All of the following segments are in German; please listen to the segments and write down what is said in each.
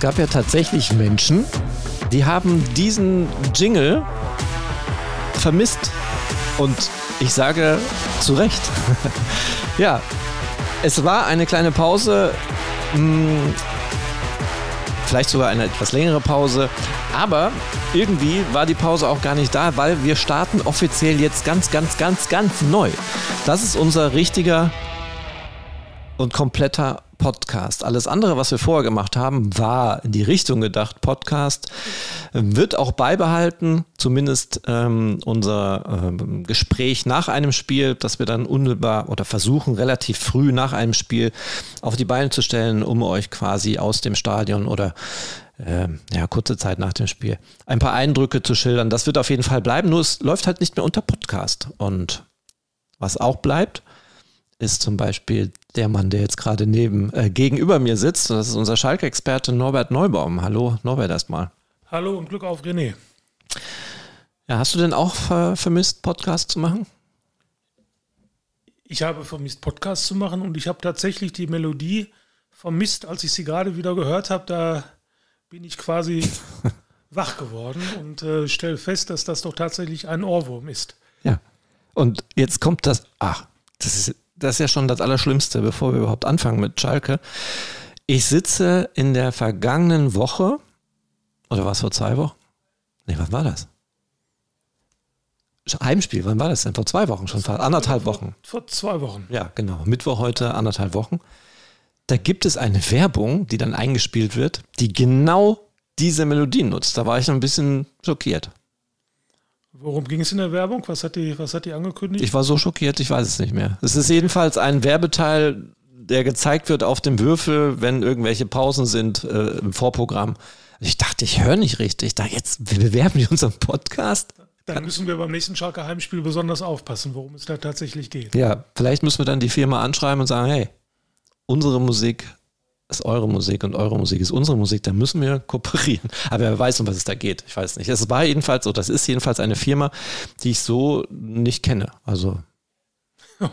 es gab ja tatsächlich Menschen, die haben diesen Jingle vermisst. Und ich sage zu Recht. ja, es war eine kleine Pause. Hm, vielleicht sogar eine etwas längere Pause. Aber irgendwie war die Pause auch gar nicht da, weil wir starten offiziell jetzt ganz, ganz, ganz, ganz neu. Das ist unser richtiger und kompletter Podcast. Alles andere, was wir vorher gemacht haben, war in die Richtung gedacht, Podcast. Wird auch beibehalten, zumindest ähm, unser ähm, Gespräch nach einem Spiel, das wir dann unmittelbar oder versuchen, relativ früh nach einem Spiel auf die Beine zu stellen, um euch quasi aus dem Stadion oder äh, ja, kurze Zeit nach dem Spiel ein paar Eindrücke zu schildern. Das wird auf jeden Fall bleiben, nur es läuft halt nicht mehr unter Podcast. Und was auch bleibt, ist zum Beispiel der Mann, der jetzt gerade neben, äh, gegenüber mir sitzt. Das ist unser Schalke-Experte Norbert Neubaum. Hallo, Norbert erstmal. Hallo und Glück auf René. Ja, hast du denn auch ver vermisst, Podcast zu machen? Ich habe vermisst, Podcast zu machen und ich habe tatsächlich die Melodie vermisst, als ich sie gerade wieder gehört habe. Da bin ich quasi wach geworden und äh, stelle fest, dass das doch tatsächlich ein Ohrwurm ist. Ja. Und jetzt kommt das, ach, das ist das ist ja schon das Allerschlimmste, bevor wir überhaupt anfangen mit Schalke. Ich sitze in der vergangenen Woche, oder war es vor zwei Wochen? Nee, was war das? Heimspiel, wann war das denn? Vor zwei Wochen schon, vor anderthalb Wochen. Vor, vor zwei Wochen. Ja, genau. Mittwoch heute, anderthalb Wochen. Da gibt es eine Werbung, die dann eingespielt wird, die genau diese Melodie nutzt. Da war ich noch ein bisschen schockiert. Worum ging es in der Werbung? Was hat, die, was hat die angekündigt? Ich war so schockiert, ich weiß es nicht mehr. Es ist jedenfalls ein Werbeteil, der gezeigt wird auf dem Würfel, wenn irgendwelche Pausen sind äh, im Vorprogramm. Ich dachte, ich höre nicht richtig. Da jetzt bewerben die unseren Podcast. Dann müssen wir beim nächsten Schalke Heimspiel besonders aufpassen, worum es da tatsächlich geht. Ja, vielleicht müssen wir dann die Firma anschreiben und sagen, hey, unsere Musik ist eure Musik und eure Musik ist unsere Musik, da müssen wir kooperieren. Aber wer weiß, um was es da geht. Ich weiß nicht. Es war jedenfalls so, das ist jedenfalls eine Firma, die ich so nicht kenne. Also.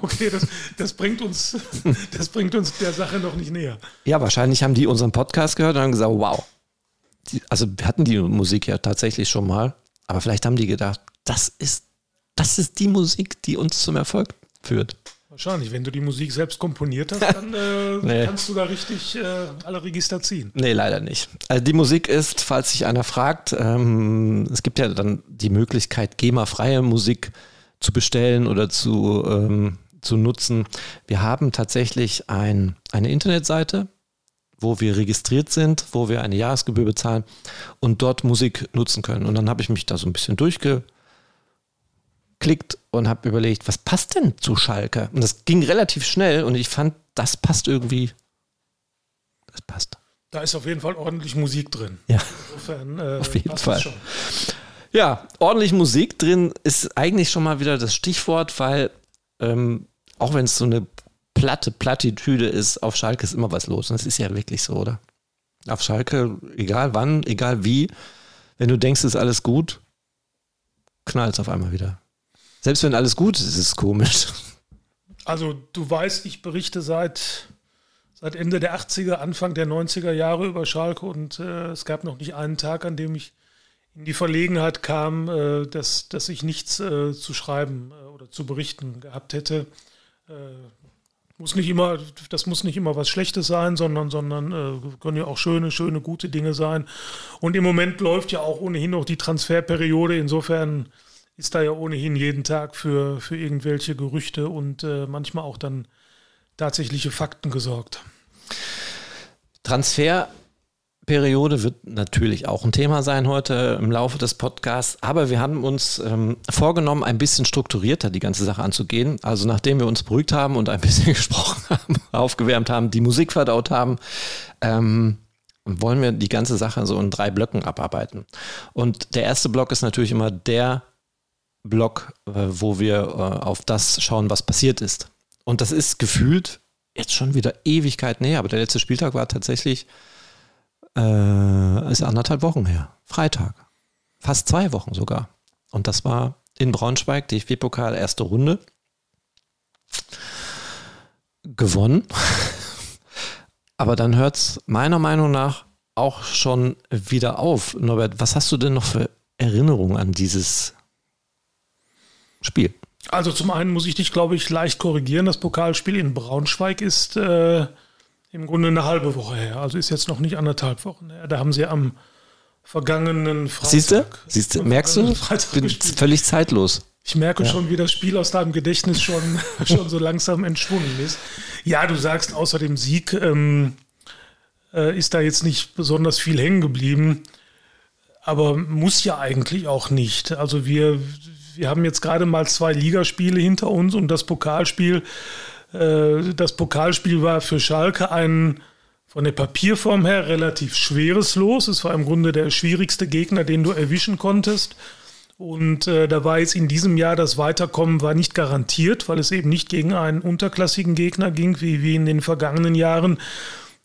Okay, das, das, bringt uns, das bringt uns der Sache noch nicht näher. Ja, wahrscheinlich haben die unseren Podcast gehört und haben gesagt, wow. Die, also wir hatten die Musik ja tatsächlich schon mal, aber vielleicht haben die gedacht, das ist, das ist die Musik, die uns zum Erfolg führt. Wahrscheinlich, wenn du die Musik selbst komponiert hast, dann äh, nee. kannst du da richtig äh, alle Register ziehen. Nee, leider nicht. Also die Musik ist, falls sich einer fragt, ähm, es gibt ja dann die Möglichkeit, GEMA-freie Musik zu bestellen oder zu, ähm, zu nutzen. Wir haben tatsächlich ein, eine Internetseite, wo wir registriert sind, wo wir eine Jahresgebühr bezahlen und dort Musik nutzen können. Und dann habe ich mich da so ein bisschen durchge geklickt und habe überlegt, was passt denn zu Schalke? Und das ging relativ schnell und ich fand, das passt irgendwie. Das passt. Da ist auf jeden Fall ordentlich Musik drin. Ja. Insofern, äh, auf jeden Fall. Ja, ordentlich Musik drin ist eigentlich schon mal wieder das Stichwort, weil ähm, auch wenn es so eine platte Plattitüde ist, auf Schalke ist immer was los. Und das ist ja wirklich so, oder? Auf Schalke, egal wann, egal wie, wenn du denkst, es ist alles gut, knallt es auf einmal wieder. Selbst wenn alles gut ist, ist es komisch. Also du weißt, ich berichte seit, seit Ende der 80er, Anfang der 90er Jahre über Schalke und äh, es gab noch nicht einen Tag, an dem ich in die Verlegenheit kam, äh, dass, dass ich nichts äh, zu schreiben äh, oder zu berichten gehabt hätte. Äh, muss nicht immer, das muss nicht immer was Schlechtes sein, sondern, sondern äh, können ja auch schöne, schöne, gute Dinge sein. Und im Moment läuft ja auch ohnehin noch die Transferperiode. Insofern ist da ja ohnehin jeden Tag für, für irgendwelche Gerüchte und äh, manchmal auch dann tatsächliche Fakten gesorgt. Transferperiode wird natürlich auch ein Thema sein heute im Laufe des Podcasts, aber wir haben uns ähm, vorgenommen, ein bisschen strukturierter die ganze Sache anzugehen. Also nachdem wir uns beruhigt haben und ein bisschen gesprochen haben, aufgewärmt haben, die Musik verdaut haben, ähm, wollen wir die ganze Sache so in drei Blöcken abarbeiten. Und der erste Block ist natürlich immer der Blog, äh, wo wir äh, auf das schauen, was passiert ist. Und das ist gefühlt jetzt schon wieder Ewigkeit näher, aber der letzte Spieltag war tatsächlich äh, ist anderthalb Wochen her. Freitag. Fast zwei Wochen sogar. Und das war in Braunschweig, DFB-Pokal, erste Runde. Gewonnen. aber dann hört es meiner Meinung nach auch schon wieder auf. Norbert, was hast du denn noch für Erinnerungen an dieses Spiel? Also zum einen muss ich dich, glaube ich, leicht korrigieren. Das Pokalspiel in Braunschweig ist äh, im Grunde eine halbe Woche her. Also ist jetzt noch nicht anderthalb Wochen her. Da haben sie am vergangenen Freitag. Siehst du? Siehst du? Merkst du? Ich bin gespielt. völlig zeitlos. Ich merke ja. schon, wie das Spiel aus deinem Gedächtnis schon, schon so langsam entschwunden ist. Ja, du sagst, außer dem Sieg ähm, äh, ist da jetzt nicht besonders viel hängen geblieben. Aber muss ja eigentlich auch nicht. Also wir, wir haben jetzt gerade mal zwei Ligaspiele hinter uns und das Pokalspiel. Äh, das Pokalspiel war für Schalke ein von der Papierform her relativ schweres Los. Es war im Grunde der schwierigste Gegner, den du erwischen konntest. Und äh, da war jetzt in diesem Jahr das Weiterkommen war nicht garantiert, weil es eben nicht gegen einen unterklassigen Gegner ging, wie, wie in den vergangenen Jahren.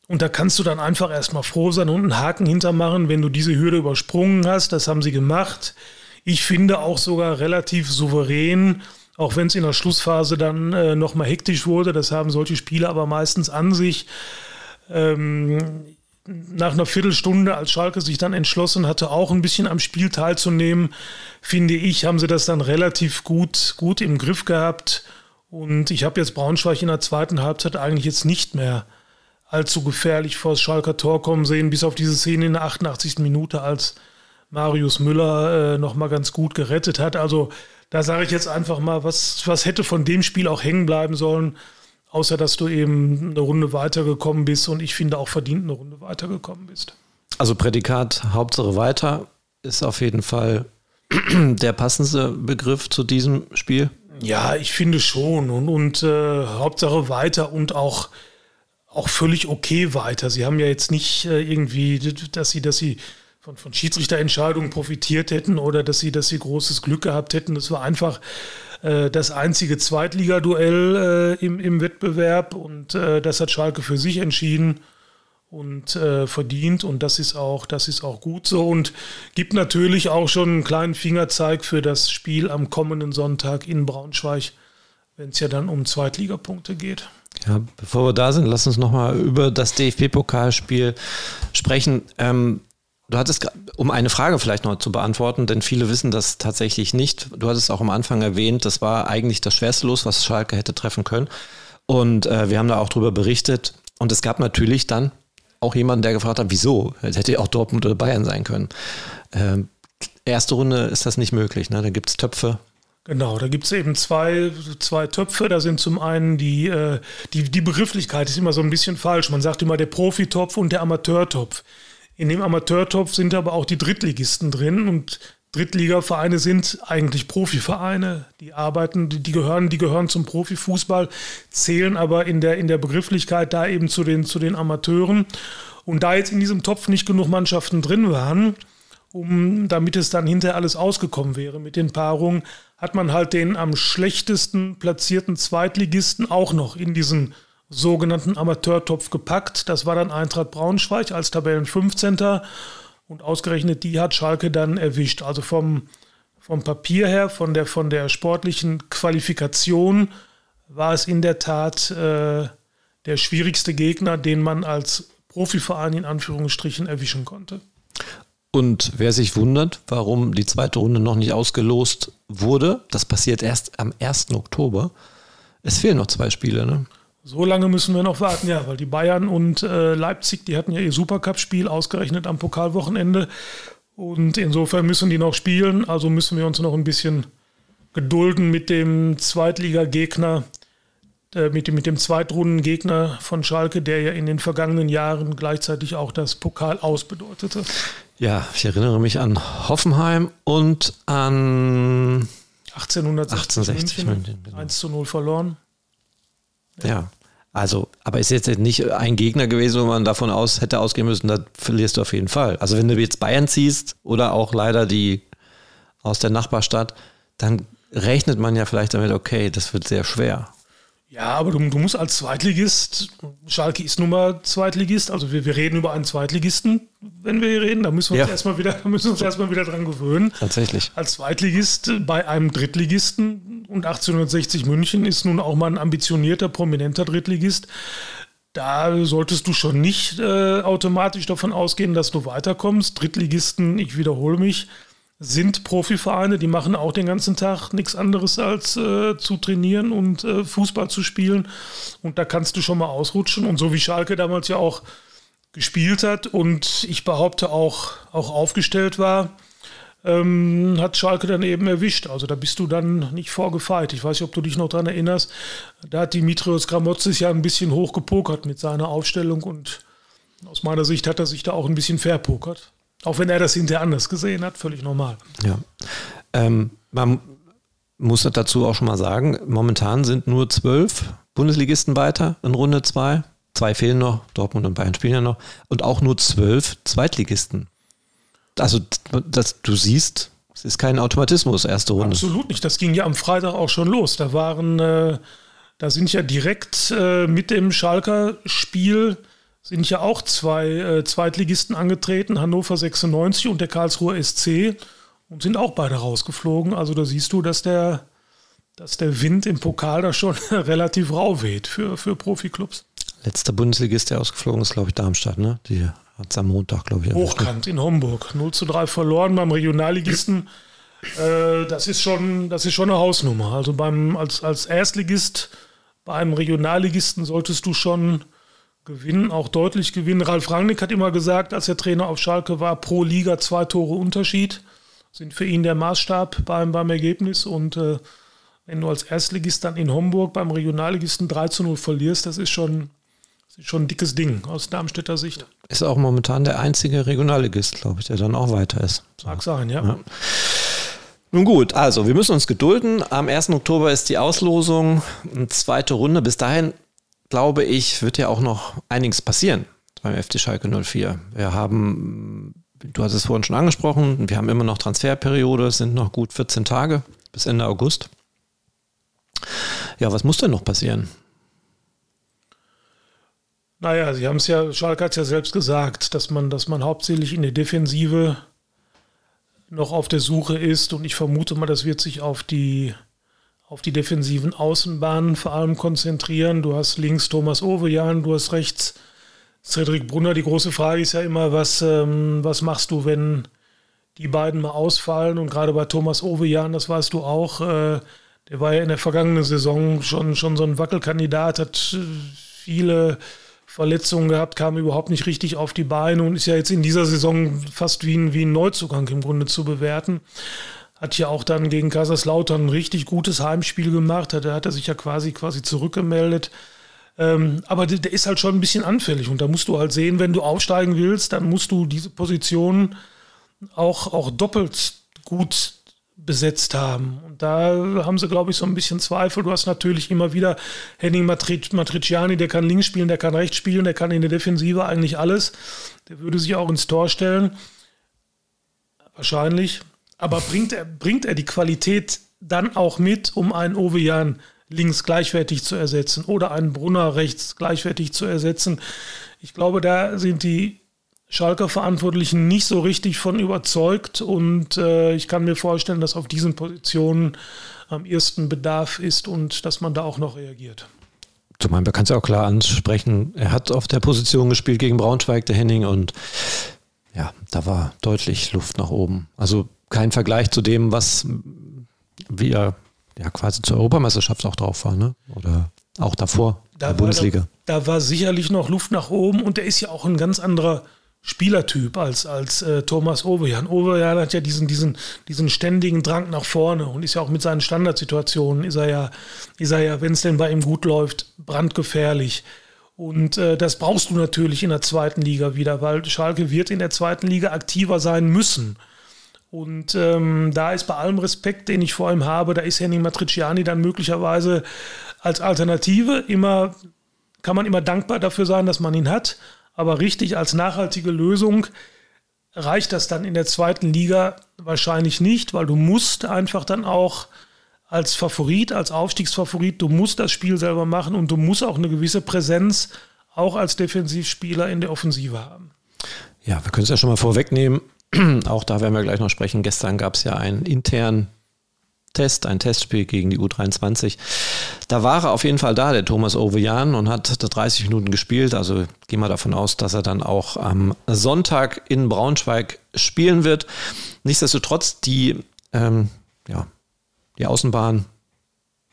Und da kannst du dann einfach erstmal froh sein und einen Haken hintermachen, wenn du diese Hürde übersprungen hast. Das haben sie gemacht. Ich finde auch sogar relativ souverän, auch wenn es in der Schlussphase dann äh, nochmal hektisch wurde. Das haben solche Spiele aber meistens an sich. Ähm, nach einer Viertelstunde, als Schalke sich dann entschlossen hatte, auch ein bisschen am Spiel teilzunehmen, finde ich, haben sie das dann relativ gut, gut im Griff gehabt. Und ich habe jetzt Braunschweig in der zweiten Halbzeit eigentlich jetzt nicht mehr allzu gefährlich vor das Schalker Tor kommen sehen, bis auf diese Szene in der 88. Minute, als Marius Müller äh, nochmal ganz gut gerettet hat. Also da sage ich jetzt einfach mal, was, was hätte von dem Spiel auch hängen bleiben sollen außer dass du eben eine Runde weitergekommen bist und ich finde auch verdient eine Runde weitergekommen bist. Also Prädikat Hauptsache weiter ist auf jeden Fall der passendste Begriff zu diesem Spiel. Ja, ich finde schon und, und äh, Hauptsache weiter und auch auch völlig okay weiter. Sie haben ja jetzt nicht äh, irgendwie, dass sie, dass sie von, von Schiedsrichterentscheidungen profitiert hätten oder dass sie, dass sie großes Glück gehabt hätten. Das war einfach äh, das einzige Zweitligaduell äh, im, im Wettbewerb und äh, das hat Schalke für sich entschieden und äh, verdient und das ist auch das ist auch gut so und gibt natürlich auch schon einen kleinen Fingerzeig für das Spiel am kommenden Sonntag in Braunschweig, wenn es ja dann um Zweitligapunkte geht. Ja, bevor wir da sind, lass uns nochmal über das DFB-Pokalspiel sprechen. Ähm, Du hattest, um eine Frage vielleicht noch zu beantworten, denn viele wissen das tatsächlich nicht. Du hattest auch am Anfang erwähnt, das war eigentlich das schwerste Los, was Schalke hätte treffen können. Und äh, wir haben da auch drüber berichtet. Und es gab natürlich dann auch jemanden, der gefragt hat, wieso? Es hätte ja auch Dortmund oder Bayern sein können. Ähm, erste Runde ist das nicht möglich. Ne? Da gibt es Töpfe. Genau, da gibt es eben zwei, zwei Töpfe. Da sind zum einen die, äh, die, die Begrifflichkeit ist immer so ein bisschen falsch. Man sagt immer der Profitopf und der Amateurtopf. In dem Amateurtopf sind aber auch die Drittligisten drin und Drittligavereine sind eigentlich Profivereine. Die arbeiten, die, die, gehören, die gehören zum Profifußball, zählen aber in der, in der Begrifflichkeit da eben zu den, zu den Amateuren. Und da jetzt in diesem Topf nicht genug Mannschaften drin waren, um, damit es dann hinterher alles ausgekommen wäre mit den Paarungen, hat man halt den am schlechtesten platzierten Zweitligisten auch noch in diesen sogenannten Amateurtopf gepackt. Das war dann Eintracht Braunschweig als Tabellen 15. Und ausgerechnet die hat Schalke dann erwischt. Also vom, vom Papier her, von der, von der sportlichen Qualifikation war es in der Tat äh, der schwierigste Gegner, den man als Profiverein in Anführungsstrichen erwischen konnte. Und wer sich wundert, warum die zweite Runde noch nicht ausgelost wurde, das passiert erst am 1. Oktober. Es fehlen noch zwei Spiele, ne? So lange müssen wir noch warten, ja, weil die Bayern und äh, Leipzig, die hatten ja ihr Supercup-Spiel ausgerechnet am Pokalwochenende. Und insofern müssen die noch spielen. Also müssen wir uns noch ein bisschen gedulden mit dem Zweitligagegner, äh, mit, dem, mit dem Zweitrundengegner von Schalke, der ja in den vergangenen Jahren gleichzeitig auch das Pokal ausbedeutete. Ja, ich erinnere mich an Hoffenheim und an 1860, 1860 München, München genau. 1 zu 0 verloren. Ja. Also, aber ist jetzt nicht ein Gegner gewesen, wo man davon aus hätte ausgehen müssen, da verlierst du auf jeden Fall. Also wenn du jetzt Bayern ziehst oder auch leider die aus der Nachbarstadt, dann rechnet man ja vielleicht damit, okay, das wird sehr schwer. Ja, aber du, du, musst als Zweitligist, Schalke ist nun mal Zweitligist, also wir, wir reden über einen Zweitligisten, wenn wir hier reden, da müssen wir ja. uns erstmal wieder, müssen uns erstmal wieder dran gewöhnen. Tatsächlich. Als Zweitligist bei einem Drittligisten und 1860 München ist nun auch mal ein ambitionierter, prominenter Drittligist. da solltest du schon nicht äh, automatisch davon ausgehen, dass du weiterkommst. Drittligisten, ich wiederhole mich, sind Profivereine, die machen auch den ganzen Tag nichts anderes als äh, zu trainieren und äh, Fußball zu spielen. Und da kannst du schon mal ausrutschen. Und so wie Schalke damals ja auch gespielt hat und ich behaupte auch, auch aufgestellt war, ähm, hat Schalke dann eben erwischt. Also da bist du dann nicht vorgefeit. Ich weiß nicht, ob du dich noch daran erinnerst. Da hat Dimitrios Gramotzis ja ein bisschen hochgepokert mit seiner Aufstellung und aus meiner Sicht hat er sich da auch ein bisschen verpokert. Auch wenn er das hinterher anders gesehen hat, völlig normal. Ja. Ähm, man muss dazu auch schon mal sagen, momentan sind nur zwölf Bundesligisten weiter in Runde zwei. Zwei fehlen noch, Dortmund und Bayern spielen ja noch. Und auch nur zwölf Zweitligisten. Also, dass du siehst, es ist kein Automatismus, erste Runde. Absolut nicht. Das ging ja am Freitag auch schon los. Da waren, äh, da sind ja direkt äh, mit dem Schalker Spiel sind ja auch zwei äh, Zweitligisten angetreten, Hannover 96 und der Karlsruher SC, und sind auch beide rausgeflogen. Also da siehst du, dass der, dass der Wind im Pokal da schon relativ rau weht für, für Profiklubs. Letzter Bundesligist, der ausgeflogen ist, glaube ich, Darmstadt, ne? Die hat es am Montag, glaube ich. Hochkant in Homburg. 0 zu 3 verloren beim Regionalligisten. Äh, das, ist schon, das ist schon eine Hausnummer. Also beim, als, als Erstligist bei einem Regionalligisten solltest du schon gewinnen, auch deutlich gewinnen. Ralf Rangnick hat immer gesagt, als er Trainer auf Schalke war, pro Liga zwei Tore Unterschied sind für ihn der Maßstab beim, beim Ergebnis. Und äh, wenn du als Erstligist dann in Homburg beim Regionalligisten 3 zu 0 verlierst, das ist schon, das ist schon ein dickes Ding aus Darmstädter Sicht. Ist auch momentan der einzige Regionalligist, glaube ich, der dann auch weiter ist. So. Mag sein, ja. ja. Nun gut, also wir müssen uns gedulden. Am 1. Oktober ist die Auslosung, eine zweite Runde. Bis dahin glaube ich, wird ja auch noch einiges passieren beim FC Schalke 04. Wir haben, du hast es vorhin schon angesprochen, wir haben immer noch Transferperiode, es sind noch gut 14 Tage bis Ende August. Ja, was muss denn noch passieren? Naja, Sie haben es ja, Schalke hat es ja selbst gesagt, dass man, dass man hauptsächlich in der Defensive noch auf der Suche ist und ich vermute mal, das wird sich auf die auf die defensiven Außenbahnen vor allem konzentrieren. Du hast links Thomas Ovejan, du hast rechts Cedric Brunner. Die große Frage ist ja immer, was, ähm, was machst du, wenn die beiden mal ausfallen? Und gerade bei Thomas Ovejan, das weißt du auch, äh, der war ja in der vergangenen Saison schon, schon so ein Wackelkandidat, hat äh, viele Verletzungen gehabt, kam überhaupt nicht richtig auf die Beine und ist ja jetzt in dieser Saison fast wie ein, wie ein Neuzugang im Grunde zu bewerten. Hat ja auch dann gegen Kaiserslautern ein richtig gutes Heimspiel gemacht. Da hat er sich ja quasi, quasi zurückgemeldet. Ähm, aber der, ist halt schon ein bisschen anfällig. Und da musst du halt sehen, wenn du aufsteigen willst, dann musst du diese Position auch, auch doppelt gut besetzt haben. Und da haben sie, glaube ich, so ein bisschen Zweifel. Du hast natürlich immer wieder Henning Matriciani, der kann links spielen, der kann rechts spielen, der kann in der Defensive eigentlich alles. Der würde sich auch ins Tor stellen. Wahrscheinlich. Aber bringt er, bringt er die Qualität dann auch mit, um einen Ovejan links gleichwertig zu ersetzen oder einen Brunner rechts gleichwertig zu ersetzen? Ich glaube, da sind die Schalker Verantwortlichen nicht so richtig von überzeugt und äh, ich kann mir vorstellen, dass auf diesen Positionen am ersten Bedarf ist und dass man da auch noch reagiert. Zumal man kann es ja auch klar ansprechen, er hat auf der Position gespielt gegen Braunschweig, der Henning, und ja, da war deutlich Luft nach oben. Also kein Vergleich zu dem, was wir ja quasi zur Europameisterschaft auch drauf war, ne? Oder auch davor, da der Bundesliga. Da, da, war sicherlich noch Luft nach oben und er ist ja auch ein ganz anderer Spielertyp als, als äh, Thomas Overjan. Overjan hat ja diesen, diesen, diesen ständigen Drang nach vorne und ist ja auch mit seinen Standardsituationen, ist er ja, ist er ja, wenn es denn bei ihm gut läuft, brandgefährlich. Und äh, das brauchst du natürlich in der zweiten Liga wieder, weil Schalke wird in der zweiten Liga aktiver sein müssen. Und ähm, da ist bei allem Respekt, den ich vor ihm habe, da ist Henning Matriciani dann möglicherweise als Alternative immer, kann man immer dankbar dafür sein, dass man ihn hat. Aber richtig als nachhaltige Lösung reicht das dann in der zweiten Liga wahrscheinlich nicht, weil du musst einfach dann auch als Favorit, als Aufstiegsfavorit, du musst das Spiel selber machen und du musst auch eine gewisse Präsenz auch als Defensivspieler in der Offensive haben. Ja, wir können es ja schon mal vorwegnehmen. auch da werden wir gleich noch sprechen. Gestern gab es ja einen internen Test, ein Testspiel gegen die U23. Da war er auf jeden Fall da, der Thomas Ovejan, und hat 30 Minuten gespielt. Also gehen wir davon aus, dass er dann auch am Sonntag in Braunschweig spielen wird. Nichtsdestotrotz, die, ähm, ja, die Außenbahn,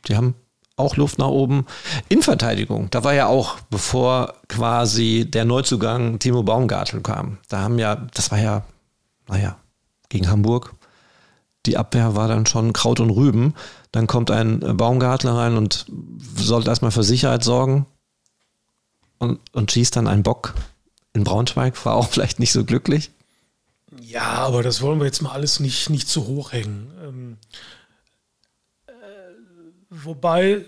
die haben auch Luft nach oben. In Verteidigung, da war ja auch, bevor quasi der Neuzugang Timo Baumgartel kam. Da haben ja, das war ja, naja, gegen Hamburg die Abwehr war dann schon Kraut und Rüben. Dann kommt ein Baumgartler rein und sollte erstmal für Sicherheit sorgen und, und schießt dann einen Bock in Braunschweig, war auch vielleicht nicht so glücklich. Ja, aber das wollen wir jetzt mal alles nicht, nicht zu hoch hängen. Ähm, äh, wobei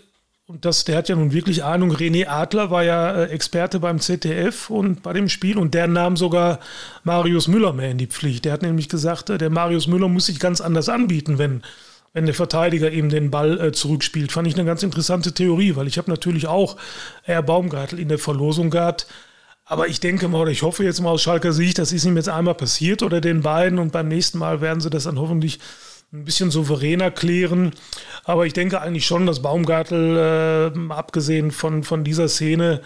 und das, der hat ja nun wirklich Ahnung. René Adler war ja äh, Experte beim ZDF und bei dem Spiel und der nahm sogar Marius Müller mehr in die Pflicht. Der hat nämlich gesagt, äh, der Marius Müller muss sich ganz anders anbieten, wenn, wenn der Verteidiger eben den Ball äh, zurückspielt. Fand ich eine ganz interessante Theorie, weil ich habe natürlich auch Herr Baumgartel in der Verlosung gehabt. Aber ich denke mal, oder ich hoffe jetzt mal aus Schalker Sicht, das ist ihm jetzt einmal passiert oder den beiden und beim nächsten Mal werden sie das dann hoffentlich ein bisschen souveräner klären. Aber ich denke eigentlich schon, dass Baumgartel, äh, abgesehen von, von dieser Szene,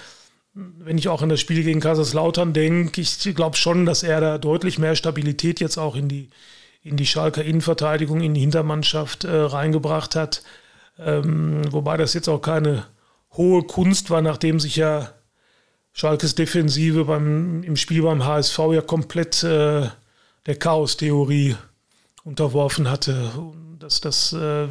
wenn ich auch an das Spiel gegen Kaiserslautern denke, ich glaube schon, dass er da deutlich mehr Stabilität jetzt auch in die, in die Schalker Innenverteidigung, in die Hintermannschaft äh, reingebracht hat. Ähm, wobei das jetzt auch keine hohe Kunst war, nachdem sich ja Schalkes Defensive beim, im Spiel beim HSV ja komplett äh, der Chaos-Theorie unterworfen hatte. Das, das äh,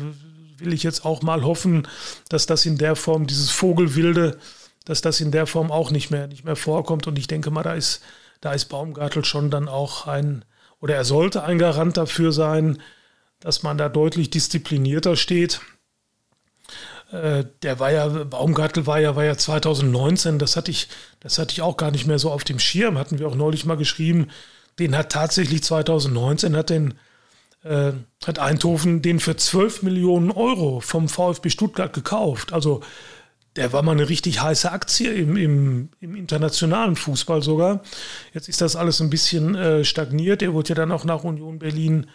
will ich jetzt auch mal hoffen, dass das in der Form, dieses Vogelwilde, dass das in der Form auch nicht mehr, nicht mehr vorkommt. Und ich denke mal, da ist, da ist Baumgartel schon dann auch ein, oder er sollte ein Garant dafür sein, dass man da deutlich disziplinierter steht. Äh, der war ja, Baumgartel war ja, war ja 2019, das hatte ich, das hatte ich auch gar nicht mehr so auf dem Schirm, hatten wir auch neulich mal geschrieben. Den hat tatsächlich 2019, hat den äh, hat Eindhoven den für 12 Millionen Euro vom VfB Stuttgart gekauft. Also der war mal eine richtig heiße Aktie im, im, im internationalen Fußball sogar. Jetzt ist das alles ein bisschen äh, stagniert. Er wurde ja dann auch nach Union Berlin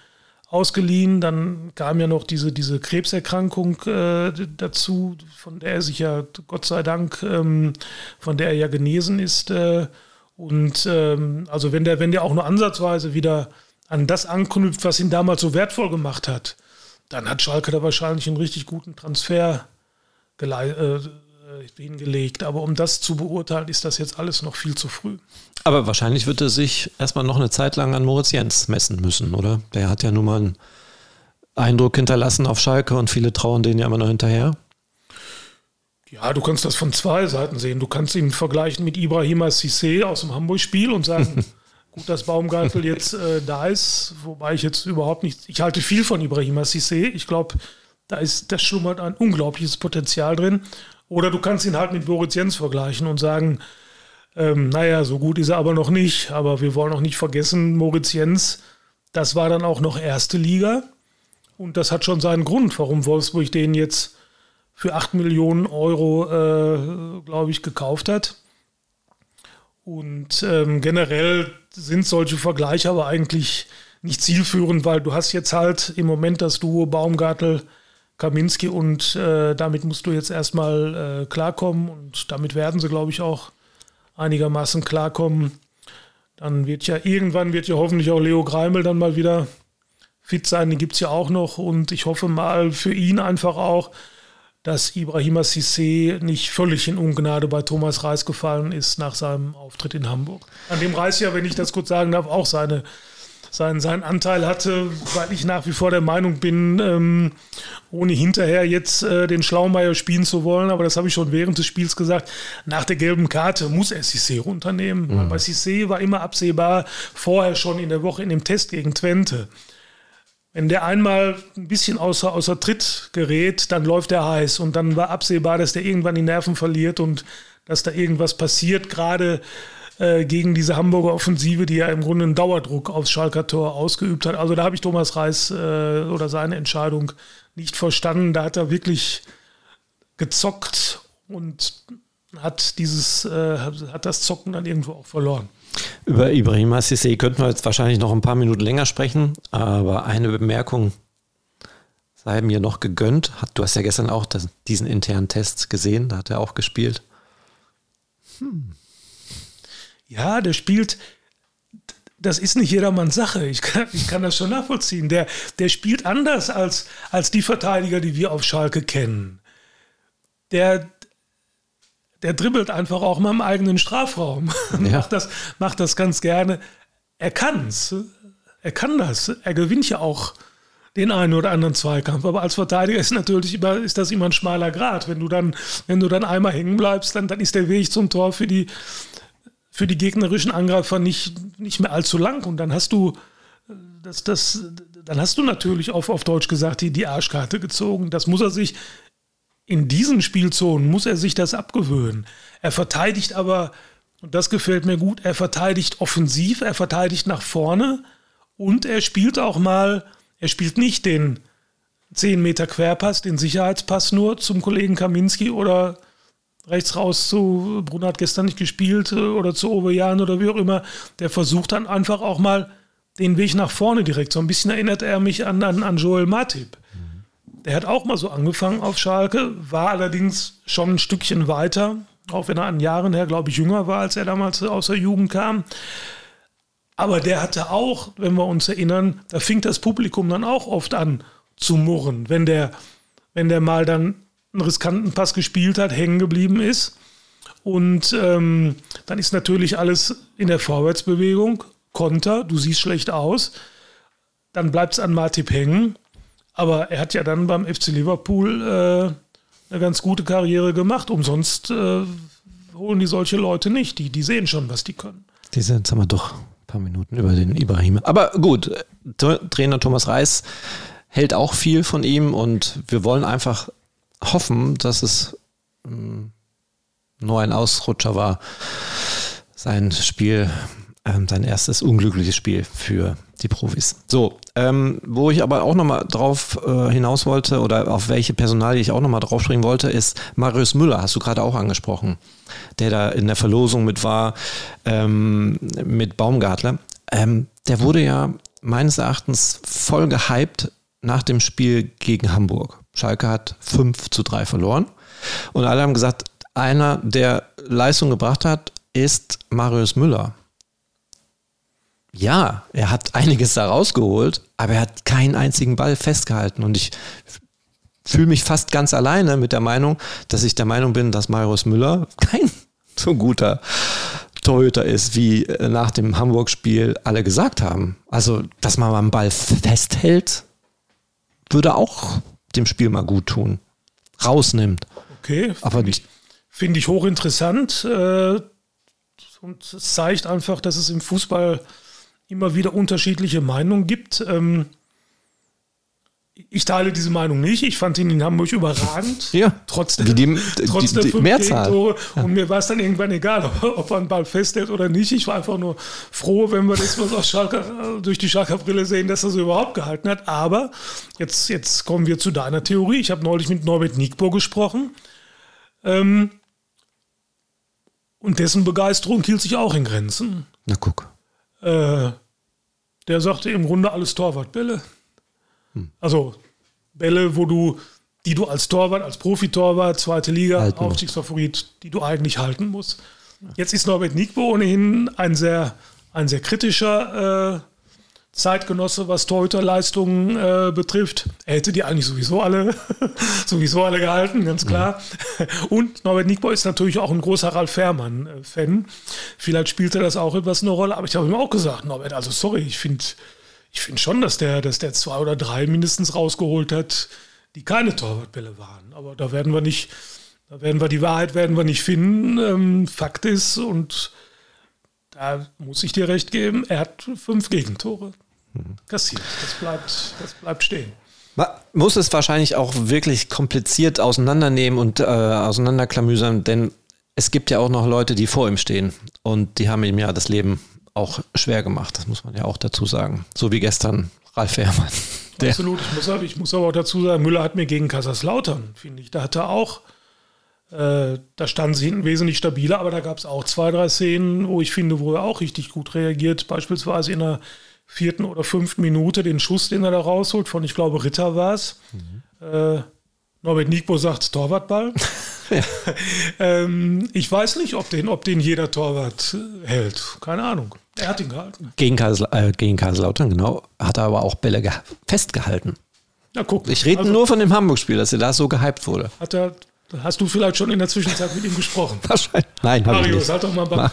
ausgeliehen. Dann kam ja noch diese, diese Krebserkrankung äh, dazu, von der er sich ja, Gott sei Dank, ähm, von der er ja genesen ist. Äh, und ähm, also wenn der, wenn der auch nur ansatzweise wieder an das anknüpft, was ihn damals so wertvoll gemacht hat, dann hat Schalke da wahrscheinlich einen richtig guten Transfer äh, hingelegt. Aber um das zu beurteilen, ist das jetzt alles noch viel zu früh. Aber wahrscheinlich wird er sich erstmal noch eine Zeit lang an Moritz Jens messen müssen, oder? Der hat ja nun mal einen Eindruck hinterlassen auf Schalke und viele trauern denen ja immer noch hinterher. Ja, du kannst das von zwei Seiten sehen. Du kannst ihn vergleichen mit Ibrahima Cissé aus dem Hamburg-Spiel und sagen, Gut, dass Baumgartel jetzt äh, da ist, wobei ich jetzt überhaupt nicht, ich halte viel von Ibrahima Sissé. Ich glaube, da ist, das schlummert ein unglaubliches Potenzial drin. Oder du kannst ihn halt mit Boris Jens vergleichen und sagen, ähm, naja, so gut ist er aber noch nicht. Aber wir wollen auch nicht vergessen, Moritz Jens, das war dann auch noch erste Liga. Und das hat schon seinen Grund, warum Wolfsburg den jetzt für 8 Millionen Euro, äh, glaube ich, gekauft hat. Und ähm, generell sind solche Vergleiche aber eigentlich nicht zielführend, weil du hast jetzt halt im Moment das Duo Baumgartel, Kaminski und äh, damit musst du jetzt erstmal äh, klarkommen und damit werden sie, glaube ich, auch einigermaßen klarkommen. Dann wird ja irgendwann wird ja hoffentlich auch Leo Greimel dann mal wieder fit sein, den gibt es ja auch noch und ich hoffe mal für ihn einfach auch, dass Ibrahima Sissé nicht völlig in Ungnade bei Thomas Reis gefallen ist nach seinem Auftritt in Hamburg. An dem Reis ja, wenn ich das kurz sagen darf, auch seine, seinen, seinen Anteil hatte, weil ich nach wie vor der Meinung bin, ähm, ohne hinterher jetzt äh, den Schlaumeier spielen zu wollen, aber das habe ich schon während des Spiels gesagt, nach der gelben Karte muss er Cissé runternehmen. Mhm. Bei Cissé war immer absehbar, vorher schon in der Woche in dem Test gegen Twente, wenn der einmal ein bisschen außer, außer Tritt gerät, dann läuft er heiß. Und dann war absehbar, dass der irgendwann die Nerven verliert und dass da irgendwas passiert, gerade äh, gegen diese Hamburger Offensive, die ja im Grunde einen Dauerdruck aufs Schalker Tor ausgeübt hat. Also da habe ich Thomas Reis äh, oder seine Entscheidung nicht verstanden. Da hat er wirklich gezockt und hat dieses, äh, hat das Zocken dann irgendwo auch verloren. Über Ibrahim Sissé könnten wir jetzt wahrscheinlich noch ein paar Minuten länger sprechen, aber eine Bemerkung sei mir noch gegönnt. Du hast ja gestern auch diesen internen Test gesehen, da hat er auch gespielt. Hm. Ja, der spielt, das ist nicht jedermanns Sache. Ich kann, ich kann das schon nachvollziehen. Der, der spielt anders als, als die Verteidiger, die wir auf Schalke kennen. Der, der dribbelt einfach auch mal im eigenen Strafraum. Ja. macht, das, macht das ganz gerne. Er kann es. Er kann das. Er gewinnt ja auch den einen oder anderen Zweikampf. Aber als Verteidiger ist natürlich immer, ist das immer ein schmaler Grad. Wenn du dann, wenn du dann einmal hängen bleibst, dann, dann ist der Weg zum Tor für die, für die gegnerischen Angreifer nicht, nicht mehr allzu lang. Und dann hast du das, das, dann hast du natürlich auf, auf Deutsch gesagt die, die Arschkarte gezogen. Das muss er sich in diesen Spielzonen muss er sich das abgewöhnen. Er verteidigt aber, und das gefällt mir gut, er verteidigt offensiv, er verteidigt nach vorne und er spielt auch mal er spielt nicht den 10 Meter Querpass, den Sicherheitspass nur zum Kollegen Kaminski oder rechts raus zu, Bruno hat gestern nicht gespielt äh, oder zu Oberjan oder wie auch immer. Der versucht dann einfach auch mal den Weg nach vorne direkt. So ein bisschen erinnert er mich an, an, an Joel Matip. Der hat auch mal so angefangen auf Schalke, war allerdings schon ein Stückchen weiter, auch wenn er an Jahren her, glaube ich, jünger war, als er damals aus der Jugend kam. Aber der hatte auch, wenn wir uns erinnern, da fing das Publikum dann auch oft an zu murren, wenn der, wenn der mal dann einen riskanten Pass gespielt hat, hängen geblieben ist. Und ähm, dann ist natürlich alles in der Vorwärtsbewegung, Konter, du siehst schlecht aus. Dann bleibt es an Martip hängen. Aber er hat ja dann beim FC Liverpool äh, eine ganz gute Karriere gemacht. Umsonst äh, holen die solche Leute nicht. Die, die sehen schon, was die können. Die sind, sagen wir doch, paar Minuten über den Ibrahim. Aber gut, Trainer Thomas Reis hält auch viel von ihm und wir wollen einfach hoffen, dass es ähm, nur ein Ausrutscher war, sein Spiel, ähm, sein erstes unglückliches Spiel für die Profis. So, ähm, wo ich aber auch nochmal drauf äh, hinaus wollte oder auf welche Personalie ich auch nochmal drauf springen wollte, ist Marius Müller, hast du gerade auch angesprochen, der da in der Verlosung mit war, ähm, mit Baumgartler. Ähm, der wurde ja meines Erachtens voll gehypt nach dem Spiel gegen Hamburg. Schalke hat 5 zu 3 verloren. Und alle haben gesagt, einer, der Leistung gebracht hat, ist Marius Müller ja, er hat einiges da rausgeholt, aber er hat keinen einzigen Ball festgehalten. Und ich fühle mich fast ganz alleine mit der Meinung, dass ich der Meinung bin, dass Marius Müller kein so guter Torhüter ist, wie äh, nach dem Hamburg-Spiel alle gesagt haben. Also, dass man mal einen Ball festhält, würde auch dem Spiel mal gut tun. Rausnimmt. Okay, aber nicht. Finde ich hochinteressant. Äh, und es zeigt einfach, dass es im Fußball immer wieder unterschiedliche Meinungen gibt. Ähm, ich teile diese Meinung nicht. Ich fand ihn in Hamburg überragend. Ja, trotz der, die, trotz der die, die Mehrzahl. Ja. Und mir war es dann irgendwann egal, ob, ob er einen Ball festhält oder nicht. Ich war einfach nur froh, wenn wir das was aus Schalker, durch die Schalker Brille sehen, dass er so überhaupt gehalten hat. Aber jetzt, jetzt kommen wir zu deiner Theorie. Ich habe neulich mit Norbert Nickbo gesprochen. Ähm, und dessen Begeisterung hielt sich auch in Grenzen. Na guck. Äh, der sagte im Grunde alles Torwartbälle. Hm. Also Bälle, wo du, die du als Torwart, als Profitorwart, zweite Liga, halten Aufstiegsfavorit, die du eigentlich halten musst. Jetzt ist Norbert Nickbo ohnehin ein sehr, ein sehr kritischer äh, Zeitgenosse, was Torhüterleistungen äh, betrifft. Er hätte die eigentlich sowieso alle, sowieso alle gehalten, ganz klar. Ja. Und Norbert Nickboy ist natürlich auch ein großer Ralf Fährmann-Fan. Vielleicht spielt er das auch etwas eine Rolle, aber ich habe ihm auch gesagt, Norbert, also sorry, ich finde ich find schon, dass der, dass der zwei oder drei mindestens rausgeholt hat, die keine Torwartbälle waren. Aber da werden wir nicht, da werden wir die Wahrheit werden wir nicht finden. Ähm, Fakt ist, und da muss ich dir recht geben, er hat fünf Gegentore kassiert. Das bleibt, das bleibt stehen. Man muss es wahrscheinlich auch wirklich kompliziert auseinandernehmen und äh, auseinanderklamüsern, denn es gibt ja auch noch Leute, die vor ihm stehen und die haben ihm ja das Leben auch schwer gemacht. Das muss man ja auch dazu sagen. So wie gestern Ralf Ehrmann. Absolut. Ich muss, ich muss aber auch dazu sagen, Müller hat mir gegen Kaiserslautern, finde ich, da hatte auch, äh, da standen sie hinten wesentlich stabiler, aber da gab es auch zwei, drei Szenen, wo ich finde, wo er auch richtig gut reagiert. Beispielsweise in der vierten oder fünften Minute den Schuss, den er da rausholt, von, ich glaube, Ritter war es. Mhm. Äh, Norbert Nico sagt Torwartball. ja. ähm, ich weiß nicht, ob den, ob den jeder Torwart äh, hält. Keine Ahnung. Er hat ihn gehalten. Gegen, Kassel, äh, gegen Kaiserslautern, genau. Hat er aber auch Bälle festgehalten. Na guck. Ich rede also, nur von dem Hamburg-Spiel, dass er da so gehypt wurde. Hat er, hast du vielleicht schon in der Zwischenzeit mit ihm gesprochen? Wahrscheinlich. Nein, habe ich nicht. halt doch mal Bank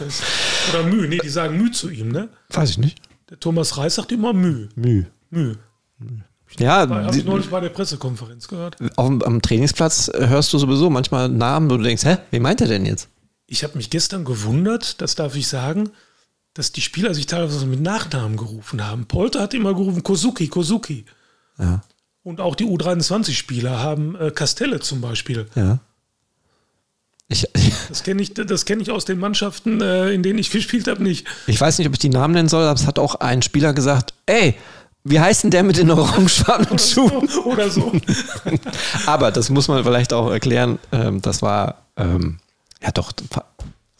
Oder Mühe. Nee, die sagen Mühe zu ihm, ne? Weiß ich nicht. Der Thomas Reis sagt immer Mühe. Mühe. Mühe. Ja, habe ich neulich bei der Pressekonferenz gehört. Auf, am Trainingsplatz hörst du sowieso manchmal Namen, wo du denkst, hä, wie meint er denn jetzt? Ich habe mich gestern gewundert, das darf ich sagen, dass die Spieler sich teilweise mit Nachnamen gerufen haben. Polter hat immer gerufen Kozuki, Kozuki. Ja. Und auch die U23-Spieler haben äh, Castelle zum Beispiel. Ja. Ich, das kenne ich, kenn ich aus den Mannschaften, äh, in denen ich gespielt habe, nicht. Ich weiß nicht, ob ich die Namen nennen soll, aber es hat auch ein Spieler gesagt, ey, wie heißt denn der mit den orangefarbenen Schuhen? Oder so. aber das muss man vielleicht auch erklären. Ähm, das war, ähm, ja doch,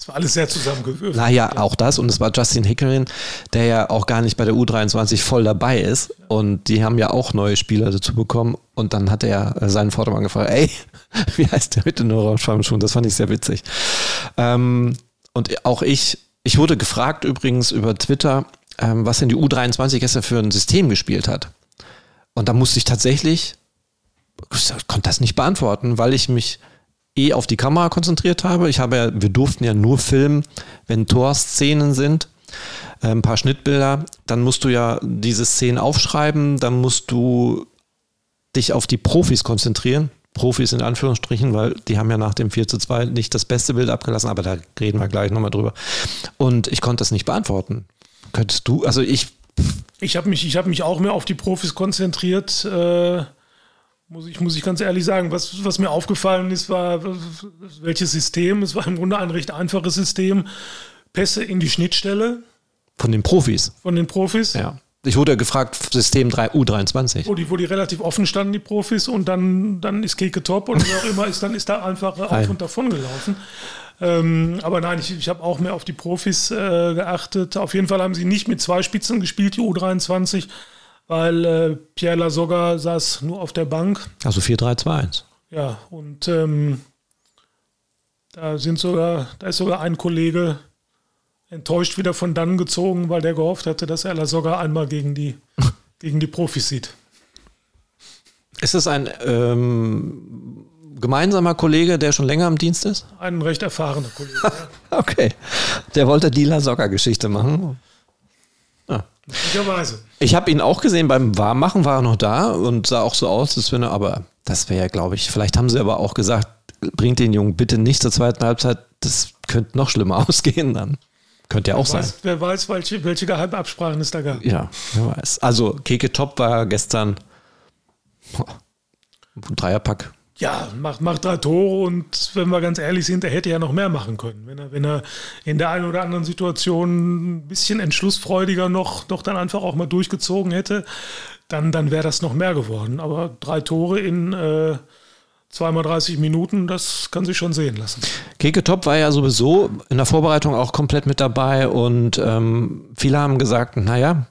war alles sehr zusammengewürfelt. Naja, auch das. Und es war Justin Hickerin, der ja auch gar nicht bei der U23 voll dabei ist. Und die haben ja auch neue Spieler dazu bekommen. Und dann hat er äh, seinen Vordermann gefragt, ey, wie heißt der mit den Orangefarben Das fand ich sehr witzig. Ähm, und auch ich, ich wurde gefragt übrigens über Twitter, ähm, was denn die U23 gestern für ein System gespielt hat. Und da musste ich tatsächlich, ich konnte das nicht beantworten, weil ich mich eh auf die Kamera konzentriert habe. Ich habe ja, wir durften ja nur filmen, wenn Torszenen sind, äh, ein paar Schnittbilder, dann musst du ja diese Szenen aufschreiben, dann musst du dich auf die Profis konzentrieren. Profis in Anführungsstrichen, weil die haben ja nach dem 4 zu 2 nicht das beste Bild abgelassen, aber da reden wir gleich nochmal drüber. Und ich konnte das nicht beantworten. Könntest du, also ich. Ich habe mich, hab mich auch mehr auf die Profis konzentriert. Äh muss ich, muss ich ganz ehrlich sagen, was, was mir aufgefallen ist, war, welches System. Es war im Grunde ein recht einfaches System. Pässe in die Schnittstelle. Von den Profis. Von den Profis. Ja. Ich wurde gefragt, System 3, U23. Wo die, wo die relativ offen standen, die Profis, und dann, dann ist Keke top und wer auch immer ist, dann ist da einfach auf und davon gelaufen. Ähm, aber nein, ich, ich habe auch mehr auf die Profis äh, geachtet. Auf jeden Fall haben sie nicht mit zwei Spitzen gespielt, die U23, weil äh, Pierre Lasogga saß nur auf der Bank. Also 4-3-2-1. Ja, und ähm, da sind sogar, da ist sogar ein Kollege enttäuscht wieder von dann gezogen, weil der gehofft hatte, dass er Lasogga einmal gegen die, gegen die Profis sieht. Ist es ein ähm, gemeinsamer Kollege, der schon länger im Dienst ist? Ein recht erfahrener Kollege. ja. okay. Der wollte die Lasogga-Geschichte machen. Möglicherweise. Ich habe ihn auch gesehen beim Warmmachen, war er noch da und sah auch so aus, als wenn er, aber das wäre ja, glaube ich, vielleicht haben sie aber auch gesagt, bringt den Jungen bitte nicht zur zweiten Halbzeit, das könnte noch schlimmer ausgehen dann. Könnte ja auch wer sein. wer weiß, welche, welche Geheimabsprachen es da gab. Ja, wer weiß. Also, Keke Top war gestern boah, ein Dreierpack ja, macht, macht drei Tore und wenn wir ganz ehrlich sind, er hätte ja noch mehr machen können. Wenn er, wenn er in der einen oder anderen Situation ein bisschen entschlussfreudiger noch, doch dann einfach auch mal durchgezogen hätte, dann, dann wäre das noch mehr geworden. Aber drei Tore in äh, zweimal 30 Minuten, das kann sich schon sehen lassen. Keke Top war ja sowieso in der Vorbereitung auch komplett mit dabei und ähm, viele haben gesagt, naja,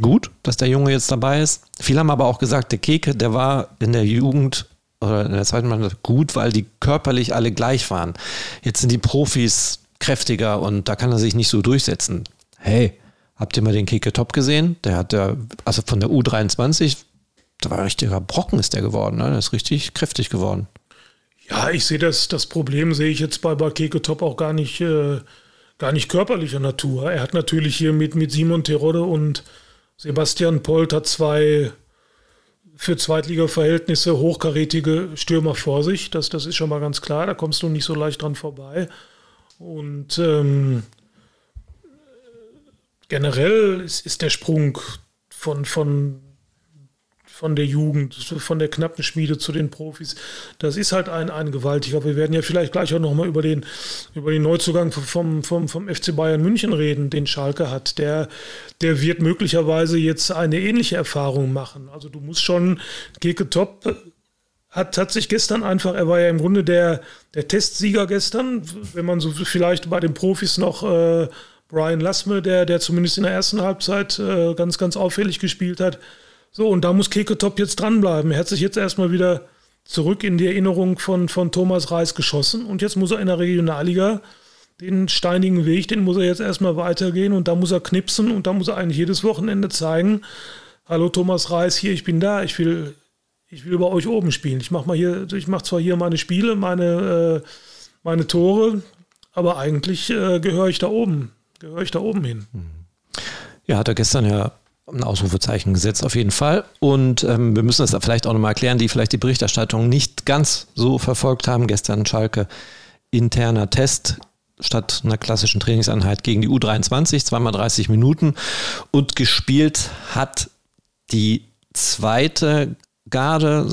gut, dass der Junge jetzt dabei ist. Viele haben aber auch gesagt, der Keke, der war in der Jugend oder in der zweiten Mannschaft gut, weil die körperlich alle gleich waren. Jetzt sind die Profis kräftiger und da kann er sich nicht so durchsetzen. Hey, habt ihr mal den Keke Top gesehen? Der hat ja, also von der U23, da war ein richtiger Brocken ist der geworden, ne? Der ist richtig kräftig geworden. Ja, ich sehe das, das Problem sehe ich jetzt bei, bei Keke Top auch gar nicht, äh, gar nicht körperlicher Natur. Er hat natürlich hier mit, mit Simon Terodde und Sebastian Polter zwei für Zweitliga-Verhältnisse hochkarätige Stürmer vor sich. Das, das ist schon mal ganz klar. Da kommst du nicht so leicht dran vorbei. Und ähm, generell ist, ist der Sprung von, von von der Jugend, von der knappen Schmiede zu den Profis. Das ist halt ein, ein gewaltiger. Wir werden ja vielleicht gleich auch nochmal über den, über den Neuzugang vom, vom, vom FC Bayern München reden, den Schalke hat. Der, der wird möglicherweise jetzt eine ähnliche Erfahrung machen. Also du musst schon, Geke Top hat, hat sich gestern einfach, er war ja im Grunde der, der Testsieger gestern, wenn man so vielleicht bei den Profis noch äh, Brian Lassme, der, der zumindest in der ersten Halbzeit äh, ganz, ganz auffällig gespielt hat. So, und da muss Keketop jetzt dranbleiben. Er hat sich jetzt erstmal wieder zurück in die Erinnerung von, von Thomas Reis geschossen und jetzt muss er in der Regionalliga den steinigen Weg, den muss er jetzt erstmal weitergehen und da muss er knipsen und da muss er eigentlich jedes Wochenende zeigen, hallo Thomas Reis, hier, ich bin da, ich will, ich will bei euch oben spielen. Ich mache mal zwar hier meine Spiele, meine, äh, meine Tore, aber eigentlich äh, gehöre ich da oben, gehöre ich da oben hin. Ja, hat er gestern ja ein Ausrufezeichen gesetzt, auf jeden Fall. Und ähm, wir müssen das vielleicht auch nochmal erklären, die vielleicht die Berichterstattung nicht ganz so verfolgt haben. Gestern Schalke interner Test statt einer klassischen Trainingseinheit gegen die U23, zweimal 30 Minuten. Und gespielt hat die zweite Garde,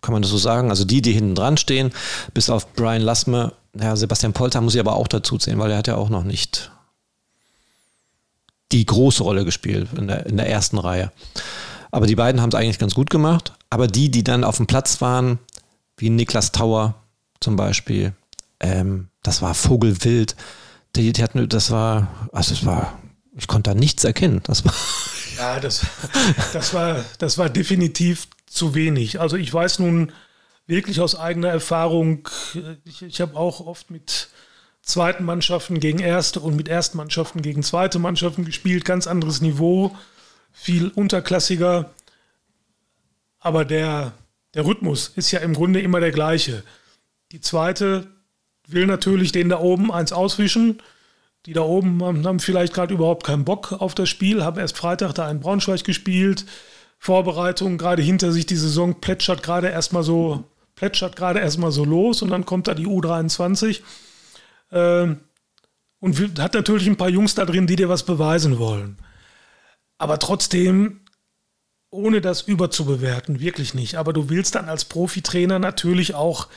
kann man das so sagen, also die, die hinten dran stehen, bis auf Brian Lassme. Ja, Sebastian Polter muss ich aber auch dazu zählen, weil er hat ja auch noch nicht die große Rolle gespielt in der, in der ersten Reihe. Aber die beiden haben es eigentlich ganz gut gemacht. Aber die, die dann auf dem Platz waren, wie Niklas Tauer zum Beispiel, ähm, das war Vogelwild. Die, die hatten, das war, also es war, ich konnte da nichts erkennen. Das war ja, das, das, war, das war definitiv zu wenig. Also ich weiß nun wirklich aus eigener Erfahrung, ich, ich habe auch oft mit zweiten Mannschaften gegen erste und mit ersten Mannschaften gegen zweite Mannschaften gespielt. Ganz anderes Niveau, viel unterklassiger. Aber der, der Rhythmus ist ja im Grunde immer der gleiche. Die zweite will natürlich den da oben eins auswischen. Die da oben haben vielleicht gerade überhaupt keinen Bock auf das Spiel, haben erst Freitag da in Braunschweig gespielt. Vorbereitung gerade hinter sich, die Saison plätschert gerade erstmal so, plätschert gerade erstmal so los und dann kommt da die U23 ähm, und hat natürlich ein paar Jungs da drin, die dir was beweisen wollen. Aber trotzdem, ohne das überzubewerten, wirklich nicht. Aber du willst dann als Profitrainer natürlich auch,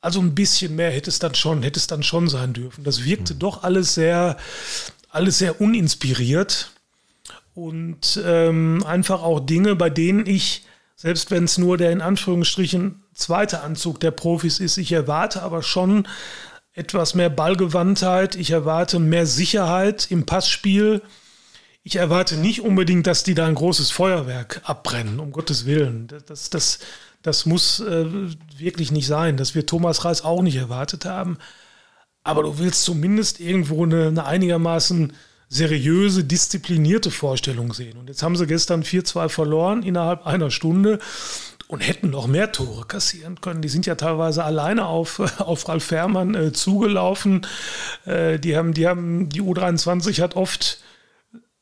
also ein bisschen mehr hätte es dann schon, hätte es dann schon sein dürfen. Das wirkte mhm. doch alles sehr, alles sehr uninspiriert und ähm, einfach auch Dinge, bei denen ich, selbst wenn es nur der in Anführungsstrichen zweite Anzug der Profis ist, ich erwarte aber schon etwas mehr Ballgewandtheit, ich erwarte mehr Sicherheit im Passspiel. Ich erwarte nicht unbedingt, dass die da ein großes Feuerwerk abbrennen, um Gottes Willen. Das, das, das muss äh, wirklich nicht sein. Das wir Thomas Reis auch nicht erwartet haben. Aber du willst zumindest irgendwo eine, eine einigermaßen seriöse, disziplinierte Vorstellung sehen. Und jetzt haben sie gestern 4-2 verloren innerhalb einer Stunde und hätten noch mehr Tore kassieren können. Die sind ja teilweise alleine auf, auf Ralf Fährmann äh, zugelaufen. Äh, die, haben, die haben, die U23 hat oft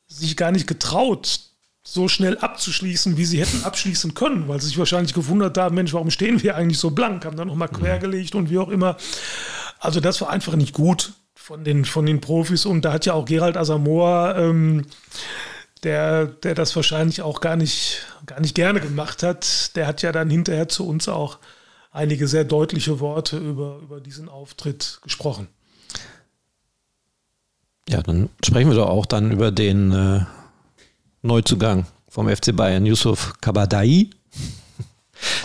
sich gar nicht getraut, so schnell abzuschließen, wie sie hätten abschließen können, weil sie sich wahrscheinlich gewundert haben, Mensch, warum stehen wir eigentlich so blank? Haben dann nochmal quergelegt und wie auch immer. Also das war einfach nicht gut von den, von den Profis und da hat ja auch Gerald Asamoah ähm, der, der das wahrscheinlich auch gar nicht, gar nicht gerne gemacht hat, der hat ja dann hinterher zu uns auch einige sehr deutliche Worte über, über diesen Auftritt gesprochen. Ja, dann sprechen wir doch auch dann über den äh, Neuzugang vom FC Bayern, Yusuf Kabadai.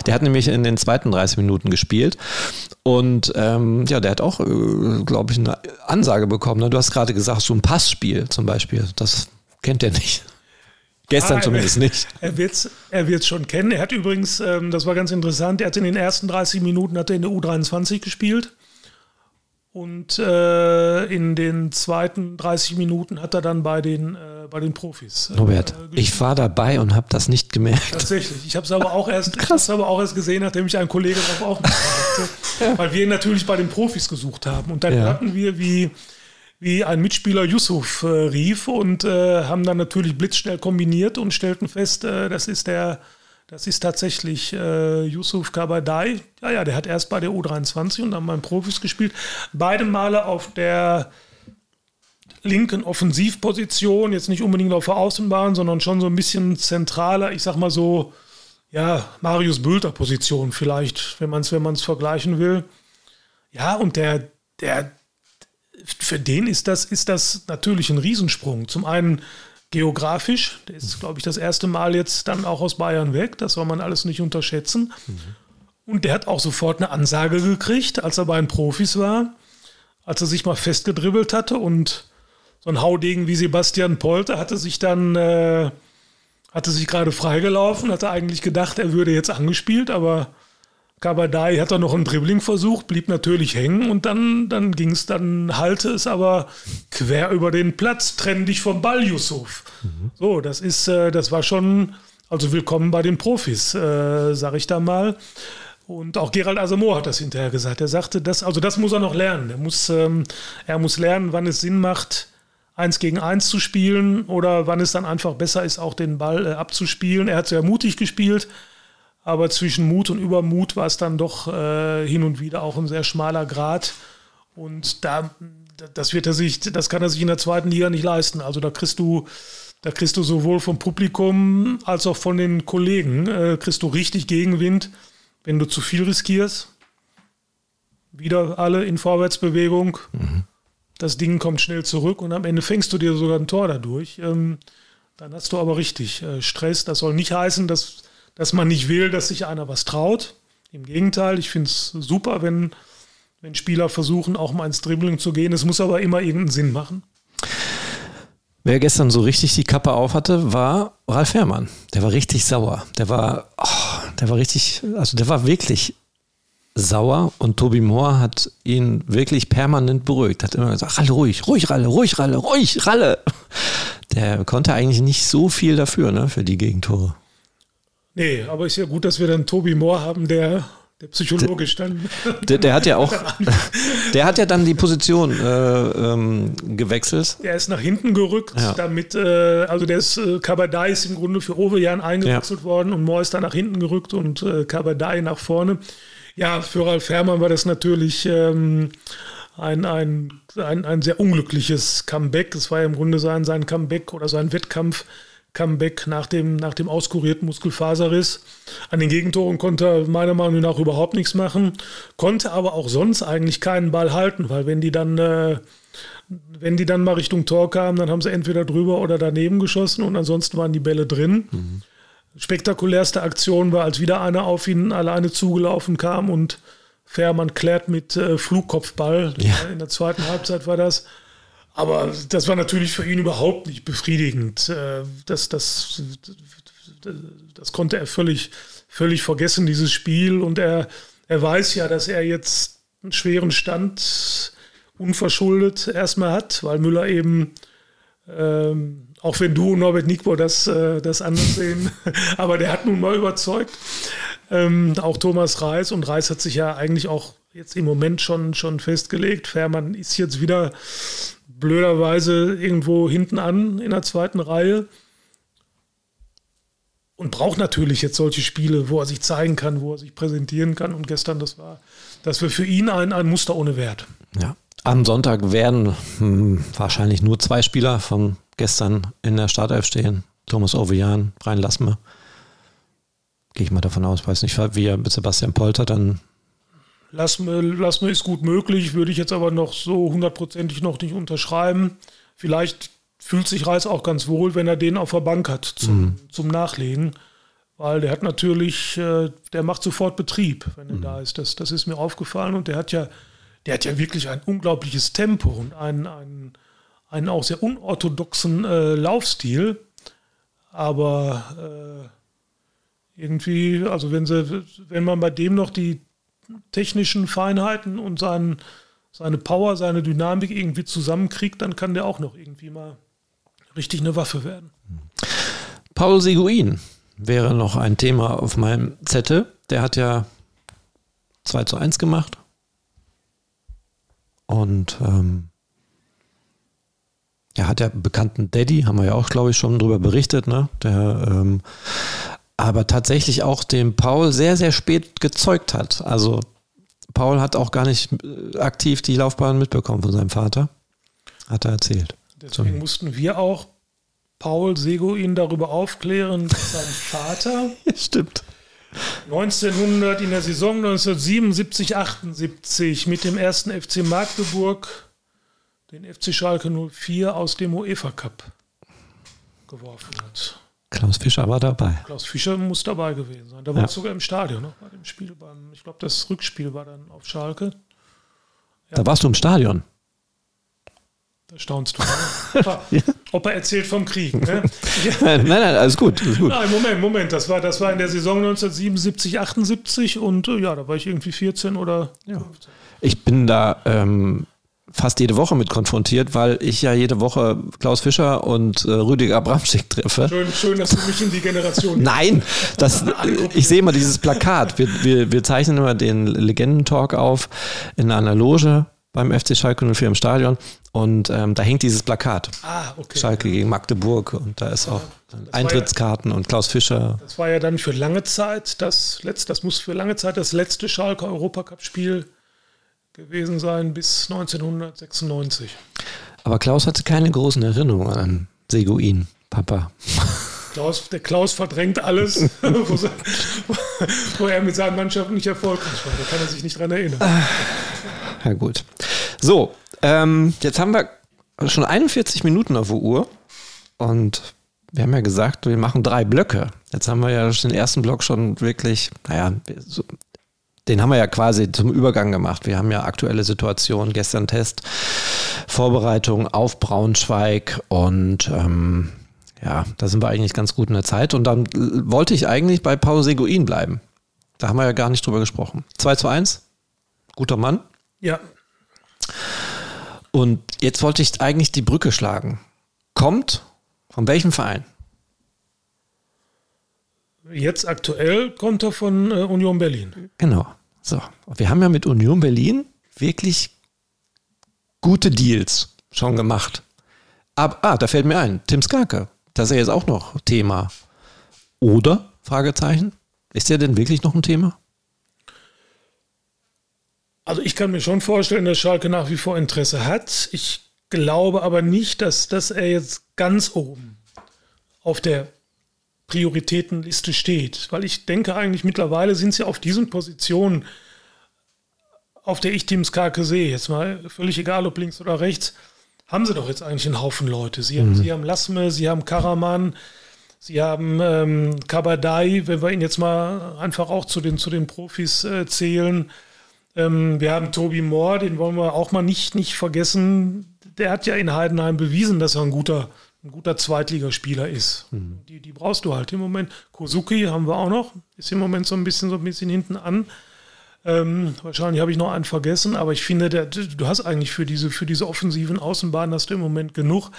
Der hat nämlich in den zweiten 30 Minuten gespielt und ähm, ja, der hat auch, äh, glaube ich, eine Ansage bekommen. Ne? Du hast gerade gesagt, so ein Passspiel zum Beispiel. Das kennt er nicht. Gestern ah, zumindest nicht. Er wird es er wird's schon kennen. Er hat übrigens, ähm, das war ganz interessant, er hat in den ersten 30 Minuten hat er in der U23 gespielt. Und äh, in den zweiten 30 Minuten hat er dann bei den, äh, bei den Profis. Äh, Robert, ich war dabei und habe das nicht gemerkt. Tatsächlich. Ich habe es aber, auch erst, aber auch erst gesehen, nachdem ich einen Kollegen darauf aufmerksam hatte. weil wir ihn natürlich bei den Profis gesucht haben. Und dann ja. hatten wir, wie wie ein Mitspieler Yusuf äh, rief und äh, haben dann natürlich blitzschnell kombiniert und stellten fest, äh, das ist der, das ist tatsächlich äh, Yusuf Kabadai. Ja, ja, der hat erst bei der U23 und dann beim Profis gespielt. Beide Male auf der linken Offensivposition, jetzt nicht unbedingt auf der Außenbahn, sondern schon so ein bisschen zentraler, ich sag mal so, ja, Marius Bülter Position vielleicht, wenn man es wenn vergleichen will. Ja, und der, der, für den ist das, ist das natürlich ein Riesensprung. Zum einen geografisch, der ist, glaube ich, das erste Mal jetzt dann auch aus Bayern weg, das soll man alles nicht unterschätzen. Mhm. Und der hat auch sofort eine Ansage gekriegt, als er bei den Profis war, als er sich mal festgedribbelt hatte und so ein Haudegen wie Sebastian Polter hatte sich dann, äh, hatte sich gerade freigelaufen, hatte eigentlich gedacht, er würde jetzt angespielt, aber Kabadai hat dann noch einen Dribbling versucht, blieb natürlich hängen und dann, dann ging es, dann halte es aber quer über den Platz, trenn dich vom Ball, Yusuf. Mhm. So, das ist, äh, das war schon, also willkommen bei den Profis, äh, sag ich da mal. Und auch Gerald Asamoah hat das hinterher gesagt. Er sagte, das, also das muss er noch lernen. Er muss, ähm, er muss lernen, wann es Sinn macht, eins gegen eins zu spielen oder wann es dann einfach besser ist, auch den Ball äh, abzuspielen. Er hat sehr mutig gespielt, aber zwischen Mut und Übermut war es dann doch äh, hin und wieder auch ein sehr schmaler Grad. Und da, das wird er sich, das kann er sich in der zweiten Liga nicht leisten. Also da kriegst du, da kriegst du sowohl vom Publikum als auch von den Kollegen, äh, kriegst du richtig Gegenwind, wenn du zu viel riskierst. Wieder alle in Vorwärtsbewegung. Mhm. Das Ding kommt schnell zurück und am Ende fängst du dir sogar ein Tor dadurch. Ähm, dann hast du aber richtig äh, Stress. Das soll nicht heißen, dass dass man nicht will, dass sich einer was traut. Im Gegenteil, ich finde es super, wenn, wenn Spieler versuchen, auch mal ins Dribbling zu gehen. Es muss aber immer irgendeinen Sinn machen. Wer gestern so richtig die Kappe auf hatte, war Ralf Herrmann. Der war richtig sauer. Der war, oh, der war richtig, also der war wirklich sauer und Tobi Moore hat ihn wirklich permanent beruhigt. Hat immer gesagt, Ralle, ruhig, ruhig, Ralle, ruhig, Ralle, ruhig, Ralle. Der konnte eigentlich nicht so viel dafür, ne, für die Gegentore. Nee, aber ist ja gut, dass wir dann Tobi Moore haben, der, der psychologisch dann. Der, der, hat ja auch, der hat ja dann die Position äh, ähm, gewechselt. Er ist nach hinten gerückt, ja. damit, äh, also der ist, äh, Kabadai ist im Grunde für Ovejan eingewechselt ja. worden und Moore ist dann nach hinten gerückt und äh, Kabadai nach vorne. Ja, für Ralf Herrmann war das natürlich ähm, ein, ein, ein, ein sehr unglückliches Comeback. Es war ja im Grunde sein, sein Comeback oder sein Wettkampf Comeback nach dem, nach dem auskurierten Muskelfaserriss. An den Gegentoren konnte er meiner Meinung nach überhaupt nichts machen, konnte aber auch sonst eigentlich keinen Ball halten, weil wenn die dann, äh, wenn die dann mal Richtung Tor kamen, dann haben sie entweder drüber oder daneben geschossen und ansonsten waren die Bälle drin. Mhm. Spektakulärste Aktion war, als wieder einer auf ihn alleine zugelaufen kam und Fährmann klärt mit äh, Flugkopfball. Ja. In der zweiten Halbzeit war das. Aber das war natürlich für ihn überhaupt nicht befriedigend. Äh, das, das, das konnte er völlig, völlig vergessen, dieses Spiel. Und er, er weiß ja, dass er jetzt einen schweren Stand unverschuldet erstmal hat, weil Müller eben, ähm, auch wenn du und Norbert Nickbo das, äh, das anders sehen, aber der hat nun mal überzeugt. Ähm, auch Thomas Reis und Reis hat sich ja eigentlich auch jetzt im Moment schon, schon festgelegt. Fährmann ist jetzt wieder blöderweise irgendwo hinten an in der zweiten Reihe und braucht natürlich jetzt solche Spiele, wo er sich zeigen kann, wo er sich präsentieren kann. Und gestern, das war, das war für ihn ein, ein Muster ohne Wert. Ja. Am Sonntag werden hm, wahrscheinlich nur zwei Spieler von gestern in der Startelf stehen. Thomas Ovejan, Brian Lassme. Gehe ich mal davon aus, weiß nicht, wie er mit Sebastian Polter dann Lass mir, lass mir ist gut möglich, würde ich jetzt aber noch so hundertprozentig noch nicht unterschreiben. Vielleicht fühlt sich Reis auch ganz wohl, wenn er den auf der Bank hat zum, mhm. zum Nachlegen. Weil der hat natürlich, äh, der macht sofort Betrieb, wenn er mhm. da ist. Das, das ist mir aufgefallen und der hat ja, der hat ja wirklich ein unglaubliches Tempo und einen, einen, einen auch sehr unorthodoxen äh, Laufstil. Aber äh, irgendwie, also wenn sie, wenn man bei dem noch die technischen Feinheiten und seinen, seine Power, seine Dynamik irgendwie zusammenkriegt, dann kann der auch noch irgendwie mal richtig eine Waffe werden. Paul Seguin wäre noch ein Thema auf meinem Zettel. Der hat ja 2 zu 1 gemacht. Und ähm, er hat ja bekannten Daddy, haben wir ja auch, glaube ich, schon drüber berichtet, ne? Der ähm, aber tatsächlich auch den Paul sehr, sehr spät gezeugt hat. Also Paul hat auch gar nicht äh, aktiv die Laufbahn mitbekommen von seinem Vater. Hat er erzählt. Deswegen so. mussten wir auch Paul Seguin darüber aufklären, dass sein Vater. Stimmt. 1900 in der Saison 1977, 78 mit dem ersten FC Magdeburg den FC Schalke 04 aus dem UEFA Cup geworfen hat. Klaus Fischer war dabei. Klaus Fischer muss dabei gewesen sein. Da war ja. sogar im Stadion noch bei dem Spiel. Beim, ich glaube, das Rückspiel war dann auf Schalke. Ja. Da warst du im Stadion. staunst du. ja. Ob er erzählt vom Krieg. Ne? nein, nein, alles gut, alles gut. Nein, Moment, Moment. Das war, das war in der Saison 1977, 78 und äh, ja, da war ich irgendwie 14 oder ja. Ich bin da ähm, fast jede Woche mit konfrontiert, weil ich ja jede Woche Klaus Fischer und äh, Rüdiger Abramschick treffe. Schön, schön, dass du mich in die Generation. Nein, das, ich sehe immer dieses Plakat. Wir, wir, wir zeichnen immer den Legendentalk auf in einer Loge beim FC Schalke 04 im Stadion und ähm, da hängt dieses Plakat. Ah, okay. Schalke gegen Magdeburg und da ist auch Eintrittskarten ja, und Klaus Fischer. Das war ja dann für lange Zeit das letzte, das muss für lange Zeit das letzte Schalke Europacup-Spiel gewesen sein bis 1996. Aber Klaus hatte keine großen Erinnerungen an Seguin, Papa. Klaus, der Klaus verdrängt alles, wo, er mit seinen Mannschaften nicht erfolgreich war. Da kann er sich nicht dran erinnern. Ja, gut. So, ähm, jetzt haben wir schon 41 Minuten auf der Uhr und wir haben ja gesagt, wir machen drei Blöcke. Jetzt haben wir ja den ersten Block schon wirklich, naja, so, den haben wir ja quasi zum Übergang gemacht. Wir haben ja aktuelle Situationen, gestern Test, Vorbereitung auf Braunschweig und ähm, ja, da sind wir eigentlich ganz gut in der Zeit. Und dann wollte ich eigentlich bei Paul Seguin bleiben. Da haben wir ja gar nicht drüber gesprochen. 2 zu 1, guter Mann. Ja. Und jetzt wollte ich eigentlich die Brücke schlagen. Kommt von welchem Verein? Jetzt aktuell kommt er von äh, Union Berlin. Genau. So, wir haben ja mit Union Berlin wirklich gute Deals schon gemacht. Aber, ah, da fällt mir ein, Tim Skarke, das ist ja jetzt auch noch Thema. Oder? Fragezeichen. Ist der denn wirklich noch ein Thema? Also ich kann mir schon vorstellen, dass Schalke nach wie vor Interesse hat. Ich glaube aber nicht, dass, dass er jetzt ganz oben auf der Prioritätenliste steht. Weil ich denke eigentlich mittlerweile sind sie auf diesen Positionen, auf der ich Team Skarke sehe, jetzt mal völlig egal ob links oder rechts, haben sie doch jetzt eigentlich einen Haufen Leute. Sie haben, mhm. sie haben Lasme, sie haben Karaman, sie haben ähm, Kabadai, wenn wir ihn jetzt mal einfach auch zu den, zu den Profis äh, zählen. Ähm, wir haben Tobi Moore, den wollen wir auch mal nicht, nicht vergessen. Der hat ja in Heidenheim bewiesen, dass er ein guter, ein guter Zweitligaspieler ist. Mhm. Die, die brauchst du halt im Moment. Kozuki haben wir auch noch, ist im Moment so ein bisschen, so ein bisschen hinten an. Ähm, wahrscheinlich habe ich noch einen vergessen, aber ich finde, der, du hast eigentlich für diese, für diese offensiven Außenbahnen hast du im Moment genug.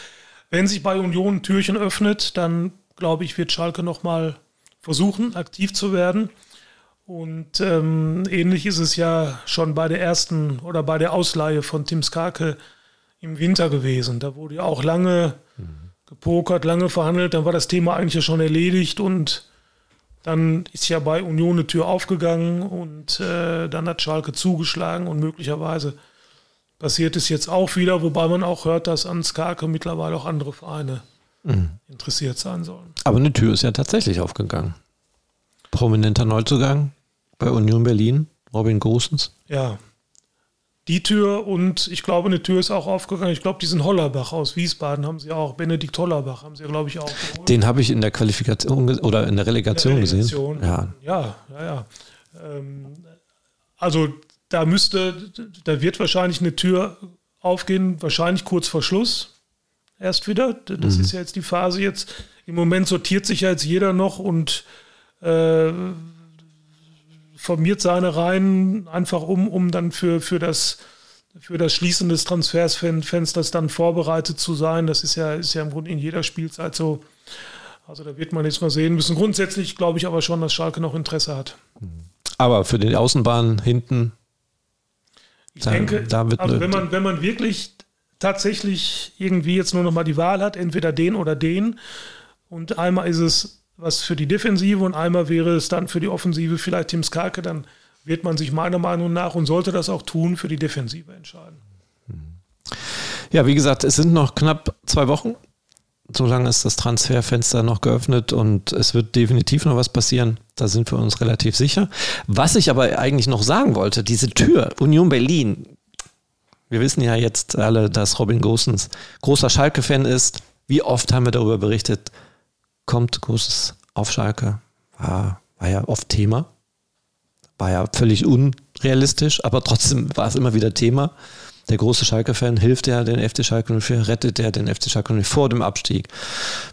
Wenn sich bei Union ein Türchen öffnet, dann glaube ich, wird Schalke nochmal versuchen, aktiv zu werden. Und ähm, ähnlich ist es ja schon bei der ersten oder bei der Ausleihe von Tim Skarke im Winter gewesen. Da wurde ja auch lange mhm. Gepokert, lange verhandelt. Dann war das Thema eigentlich ja schon erledigt und dann ist ja bei Union eine Tür aufgegangen und äh, dann hat Schalke zugeschlagen und möglicherweise passiert es jetzt auch wieder, wobei man auch hört, dass an Skarke mittlerweile auch andere Vereine mhm. interessiert sein sollen. Aber eine Tür ist ja tatsächlich aufgegangen. Prominenter Neuzugang, bei Union Berlin, Robin Gosens. Ja. Die Tür und ich glaube, eine Tür ist auch aufgegangen. Ich glaube, diesen Hollerbach aus Wiesbaden haben sie auch. Benedikt Hollerbach haben sie, glaube ich, auch. Geholt. Den habe ich in der Qualifikation oder in der Relegation, in der Relegation gesehen. Ja, ja, ja. ja. Ähm, also da müsste, da wird wahrscheinlich eine Tür aufgehen, wahrscheinlich kurz vor Schluss erst wieder. Das mhm. ist ja jetzt die Phase jetzt. Im Moment sortiert sich ja jetzt jeder noch und äh, formiert seine Reihen einfach um, um dann für, für das für das Schließen des Transfersfensters dann vorbereitet zu sein. Das ist ja, ist ja im Grunde in jeder Spielzeit so. Also da wird man jetzt mal sehen müssen. Grundsätzlich glaube ich aber schon, dass Schalke noch Interesse hat. Aber für die Außenbahn hinten. Ich da, denke, da also wenn man, wenn man wirklich tatsächlich irgendwie jetzt nur noch mal die Wahl hat, entweder den oder den, und einmal ist es was für die Defensive und einmal wäre es dann für die Offensive vielleicht Tim Skarke, dann wird man sich meiner Meinung nach und sollte das auch tun, für die Defensive entscheiden. Ja, wie gesagt, es sind noch knapp zwei Wochen. So lange ist das Transferfenster noch geöffnet und es wird definitiv noch was passieren. Da sind wir uns relativ sicher. Was ich aber eigentlich noch sagen wollte, diese Tür, Union Berlin. Wir wissen ja jetzt alle, dass Robin Gosens großer Schalke-Fan ist. Wie oft haben wir darüber berichtet? Kommt großes auf Schalke. War, war ja oft Thema. War ja völlig unrealistisch, aber trotzdem war es immer wieder Thema. der große Schalke-Fan, hilft er den FC Schalke 04, rettet er den FC Schalke 04 vor dem Abstieg.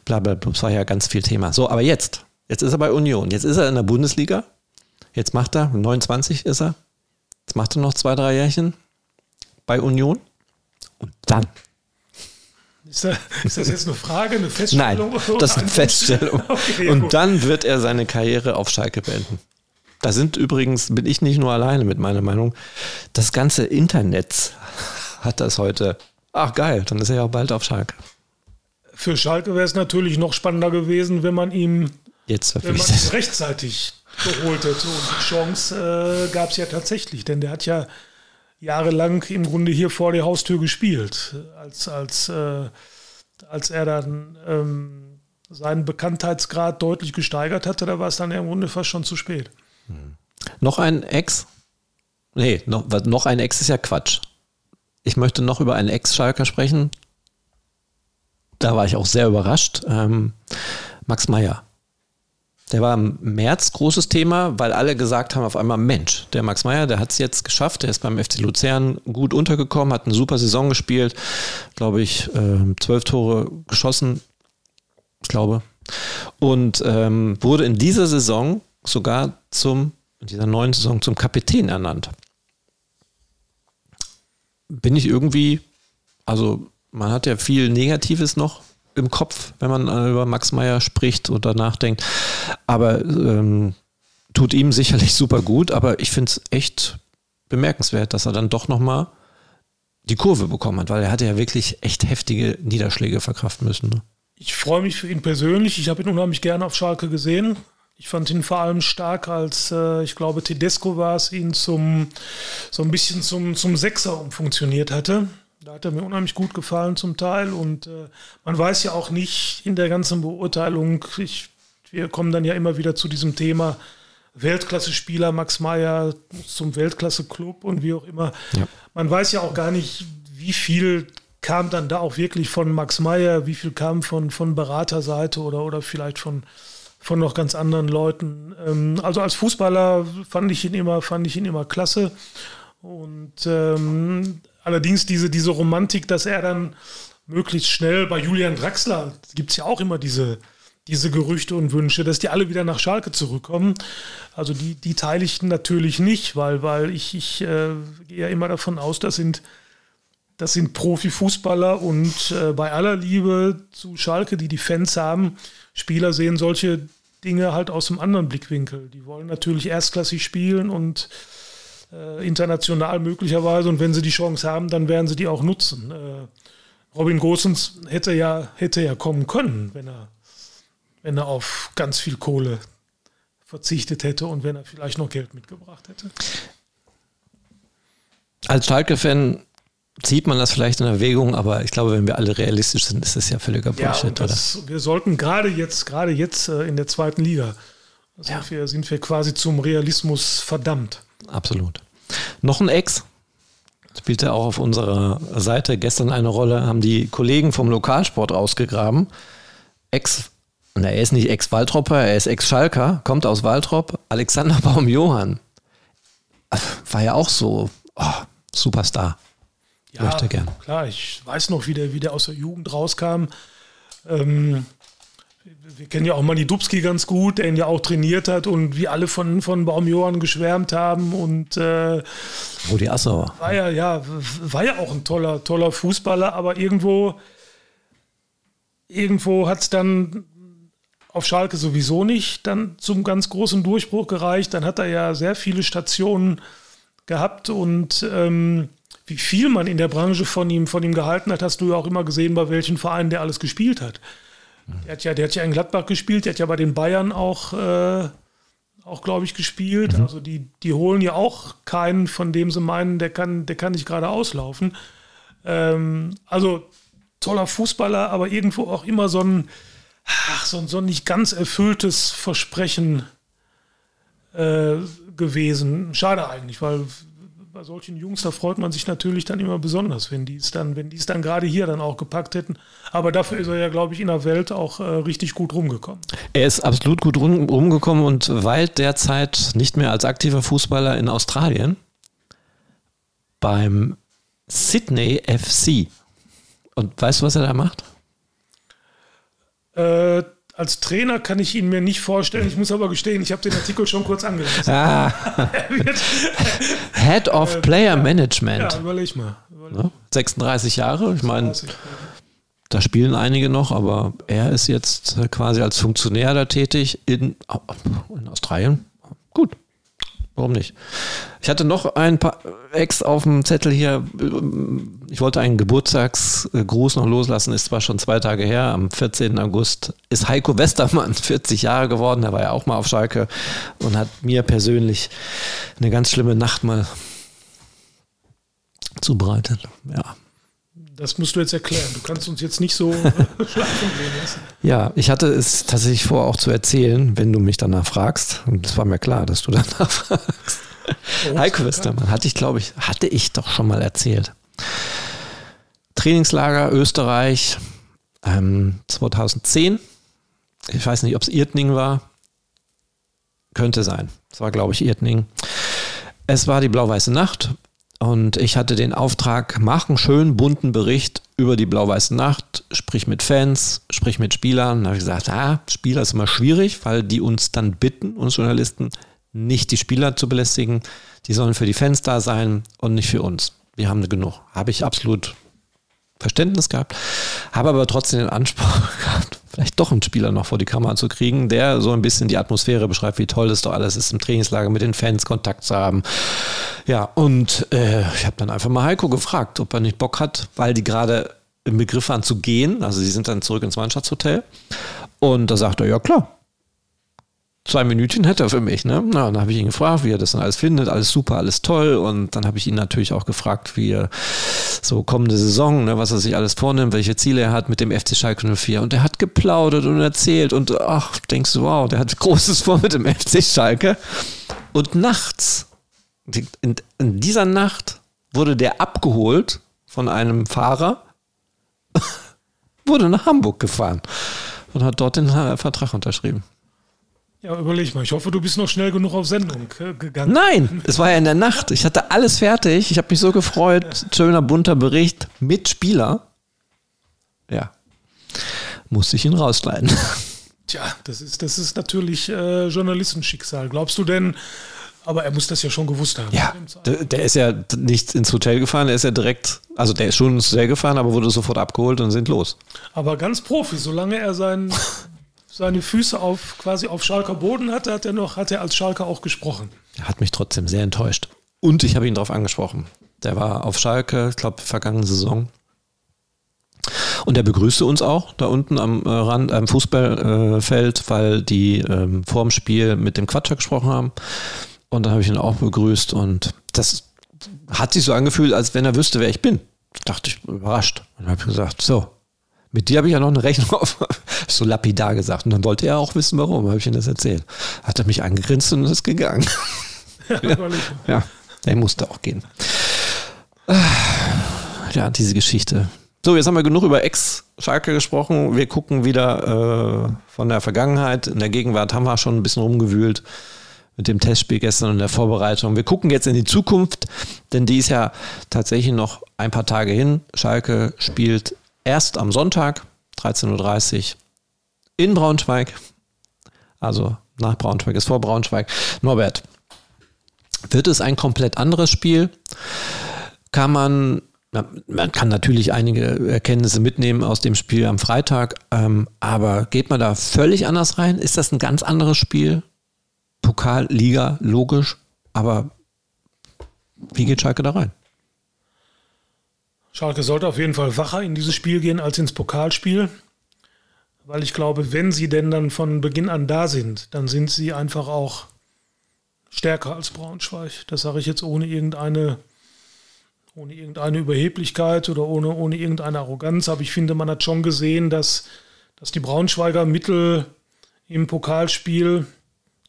Blablabla, das war ja ganz viel Thema. So, aber jetzt, jetzt ist er bei Union, jetzt ist er in der Bundesliga, jetzt macht er, 29 ist er, jetzt macht er noch zwei, drei Jährchen bei Union und dann ist das, ist das, jetzt eine Frage, eine Feststellung? Nein, das ist eine Feststellung. Okay, und dann wird er seine Karriere auf Schalke beenden. Da sind übrigens, bin ich nicht nur alleine mit meiner Meinung, das ganze Internet hat das heute. Ach geil, dann ist er ja auch bald auf Schalke. Für Schalke wäre es natürlich noch spannender gewesen, wenn man ihm, Jetzt wenn man rechtzeitig geholt hätte. Und die Chance äh, gab es ja tatsächlich, denn der hat ja jahrelang im Grunde hier vor der Haustür gespielt, als, als, äh, als er dann ähm, seinen Bekanntheitsgrad deutlich gesteigert hatte, da war es dann im Grunde fast schon zu spät. Mhm. Noch ein Ex? Nee, noch, noch ein Ex ist ja Quatsch. Ich möchte noch über einen Ex-Schalker sprechen. Da war ich auch sehr überrascht. Ähm, Max Meyer. Der war im März großes Thema, weil alle gesagt haben auf einmal, Mensch, der Max Meyer, der hat es jetzt geschafft, der ist beim FC Luzern gut untergekommen, hat eine super Saison gespielt, glaube ich, äh, zwölf Tore geschossen, ich glaube, und ähm, wurde in dieser Saison sogar zum, in dieser neuen Saison zum Kapitän ernannt. Bin ich irgendwie, also man hat ja viel Negatives noch im Kopf, wenn man über Max Meyer spricht oder nachdenkt. Aber ähm, tut ihm sicherlich super gut, aber ich finde es echt bemerkenswert, dass er dann doch nochmal die Kurve bekommen hat, weil er hatte ja wirklich echt heftige Niederschläge verkraften müssen. Ne? Ich freue mich für ihn persönlich. Ich habe ihn unheimlich gerne auf Schalke gesehen. Ich fand ihn vor allem stark, als äh, ich glaube, Tedesco war es, ihn zum so ein bisschen zum, zum Sechser umfunktioniert hatte. Da hat er mir unheimlich gut gefallen zum Teil. Und äh, man weiß ja auch nicht in der ganzen Beurteilung, ich, wir kommen dann ja immer wieder zu diesem Thema Weltklasse-Spieler, Max Meyer zum Weltklasse-Club und wie auch immer. Ja. Man weiß ja auch gar nicht, wie viel kam dann da auch wirklich von Max Meyer, wie viel kam von, von Beraterseite oder, oder vielleicht von, von noch ganz anderen Leuten. Ähm, also als Fußballer fand ich ihn immer, fand ich ihn immer klasse. Und ähm, Allerdings diese, diese Romantik, dass er dann möglichst schnell bei Julian Draxler, gibt es ja auch immer diese, diese Gerüchte und Wünsche, dass die alle wieder nach Schalke zurückkommen. Also die, die teile ich natürlich nicht, weil, weil ich, ich äh, gehe ja immer davon aus, das sind, das sind Profifußballer und äh, bei aller Liebe zu Schalke, die die Fans haben, Spieler sehen solche Dinge halt aus einem anderen Blickwinkel. Die wollen natürlich erstklassig spielen und äh, international möglicherweise. Und wenn sie die Chance haben, dann werden sie die auch nutzen. Äh, Robin Gosens hätte ja, hätte ja kommen können, wenn er, wenn er auf ganz viel Kohle verzichtet hätte und wenn er vielleicht noch Geld mitgebracht hätte. Als Schalke-Fan zieht man das vielleicht in Erwägung, aber ich glaube, wenn wir alle realistisch sind, ist das ja völliger Bullshit, ja, das, oder? Wir sollten gerade jetzt, gerade jetzt äh, in der zweiten Liga, ja. sind, wir, sind wir quasi zum Realismus verdammt. Absolut. Noch ein Ex, spielte auch auf unserer Seite gestern eine Rolle, haben die Kollegen vom Lokalsport ausgegraben. Ex, na, er ist nicht Ex-Waltropper, er ist Ex-Schalker, kommt aus Waltrop, Alexander Baum-Johann. War ja auch so oh, Superstar. Ja, Möchte gern. klar, ich weiß noch, wie der, wie der aus der Jugend rauskam. Ähm, wir kennen ja auch Manny Dubski ganz gut, der ihn ja auch trainiert hat und wie alle von, von Baumjohann geschwärmt haben. Und äh, Rudi Assauer. War ja, ja, war ja auch ein toller, toller Fußballer, aber irgendwo, irgendwo hat es dann auf Schalke sowieso nicht dann zum ganz großen Durchbruch gereicht. Dann hat er ja sehr viele Stationen gehabt und ähm, wie viel man in der Branche von ihm, von ihm gehalten hat, hast du ja auch immer gesehen, bei welchen Vereinen der alles gespielt hat. Der hat ja, der hat ja in Gladbach gespielt, der hat ja bei den Bayern auch, äh, auch glaube ich, gespielt. Mhm. Also die, die holen ja auch keinen, von dem sie meinen, der kann, der kann nicht gerade auslaufen. Ähm, also toller Fußballer, aber irgendwo auch immer so ein, ach, so, ein so ein nicht ganz erfülltes Versprechen äh, gewesen. Schade eigentlich, weil bei solchen Jungs, da freut man sich natürlich dann immer besonders, wenn die es dann, wenn die es dann gerade hier dann auch gepackt hätten. Aber dafür ist er ja, glaube ich, in der Welt auch äh, richtig gut rumgekommen. Er ist absolut gut rum, rumgekommen und weilt derzeit nicht mehr als aktiver Fußballer in Australien beim Sydney FC. Und weißt du, was er da macht? Äh, als Trainer kann ich ihn mir nicht vorstellen. Ich muss aber gestehen, ich habe den Artikel schon kurz angelesen. Ah. Head of äh, Player Management. Ja, überleg mal. Überleg. 36 Jahre. Ich meine, da spielen einige noch, aber er ist jetzt quasi als Funktionär da tätig in, in Australien. Gut. Warum nicht? Ich hatte noch ein paar Ex auf dem Zettel hier. Ich wollte einen Geburtstagsgruß noch loslassen. Ist zwar schon zwei Tage her. Am 14. August ist Heiko Westermann 40 Jahre geworden. Der war ja auch mal auf Schalke und hat mir persönlich eine ganz schlimme Nacht mal zubereitet. Ja, das musst du jetzt erklären. Du kannst uns jetzt nicht so schlafen gehen lassen. Ja, ich hatte es tatsächlich vor, auch zu erzählen, wenn du mich danach fragst. Und es war mir klar, dass du danach fragst. Oh, Heiko Westermann, hatte ich, glaube ich, hatte ich doch schon mal erzählt. Trainingslager Österreich ähm, 2010. Ich weiß nicht, ob es Irtning war. Könnte sein. Es war, glaube ich, Irtning. Es war die blau-weiße Nacht und ich hatte den Auftrag, mach einen schönen bunten Bericht über die blau-weiße Nacht, sprich mit Fans, sprich mit Spielern. Da habe ich gesagt, ah, Spieler ist immer schwierig, weil die uns dann bitten, uns Journalisten, nicht die Spieler zu belästigen. Die sollen für die Fans da sein und nicht für uns. Wir haben genug. Habe ich absolut Verständnis gehabt, habe aber trotzdem den Anspruch gehabt, vielleicht doch einen Spieler noch vor die Kamera zu kriegen, der so ein bisschen die Atmosphäre beschreibt, wie toll das doch alles ist, im Trainingslager mit den Fans Kontakt zu haben. Ja, und äh, ich habe dann einfach mal Heiko gefragt, ob er nicht Bock hat, weil die gerade im Begriff waren zu gehen. Also sie sind dann zurück ins Mannschaftshotel. Und da sagt er, ja klar, zwei Minütchen hätte er für mich. Ne? Na, dann habe ich ihn gefragt, wie er das dann alles findet. Alles super, alles toll. Und dann habe ich ihn natürlich auch gefragt, wie er so kommende Saison, ne, was er sich alles vornimmt, welche Ziele er hat mit dem FC Schalke 04. Und er hat geplaudert und erzählt. Und ach, denkst du, wow, der hat Großes vor mit dem FC Schalke. Und nachts, in, in dieser Nacht, wurde der abgeholt von einem Fahrer, wurde nach Hamburg gefahren und hat dort den Vertrag unterschrieben. Ja, überleg mal. Ich hoffe, du bist noch schnell genug auf Sendung äh, gegangen. Nein, es war ja in der Nacht. Ich hatte alles fertig. Ich habe mich so gefreut. Schöner, bunter Bericht mit Spieler. Ja. Musste ich ihn rausschneiden. Tja, das ist, das ist natürlich äh, Journalistenschicksal. Glaubst du denn, aber er muss das ja schon gewusst haben. Ja, der, der, ist ja nicht ins Hotel gefahren, er ist ja direkt, also der ist schon ins Hotel gefahren, aber wurde sofort abgeholt und sind los. Aber ganz Profi, solange er sein seine Füße auf quasi auf Schalker Boden hatte, hat er noch, hat er als Schalker auch gesprochen. Er hat mich trotzdem sehr enttäuscht. Und ich habe ihn darauf angesprochen. Der war auf Schalke, ich glaube, vergangene Saison. Und er begrüßte uns auch da unten am äh, Rand, am Fußballfeld, weil die ähm, vorm Spiel mit dem Quatscher gesprochen haben. Und dann habe ich ihn auch begrüßt und das hat sich so angefühlt, als wenn er wüsste, wer ich bin. Dachte ich, überrascht. Und habe gesagt, so, mit dir habe ich ja noch eine Rechnung auf, so lapidar gesagt. Und dann wollte er auch wissen, warum, habe ich ihm das erzählt. Hat er mich angegrinst und ist gegangen. Ja, ja, er musste auch gehen. Ja, diese Geschichte. So, jetzt haben wir genug über Ex-Schalke gesprochen. Wir gucken wieder äh, von der Vergangenheit. In der Gegenwart haben wir schon ein bisschen rumgewühlt mit dem Testspiel gestern und der Vorbereitung. Wir gucken jetzt in die Zukunft, denn die ist ja tatsächlich noch ein paar Tage hin. Schalke spielt erst am Sonntag, 13.30 Uhr, in Braunschweig. Also nach Braunschweig ist vor Braunschweig. Norbert, wird es ein komplett anderes Spiel? Kann man, man kann natürlich einige Erkenntnisse mitnehmen aus dem Spiel am Freitag, ähm, aber geht man da völlig anders rein? Ist das ein ganz anderes Spiel? Pokal, Liga, logisch, aber wie geht Schalke da rein? Schalke sollte auf jeden Fall wacher in dieses Spiel gehen als ins Pokalspiel, weil ich glaube, wenn sie denn dann von Beginn an da sind, dann sind sie einfach auch stärker als Braunschweig. Das sage ich jetzt ohne irgendeine, ohne irgendeine Überheblichkeit oder ohne, ohne irgendeine Arroganz, aber ich finde, man hat schon gesehen, dass, dass die Braunschweiger Mittel im Pokalspiel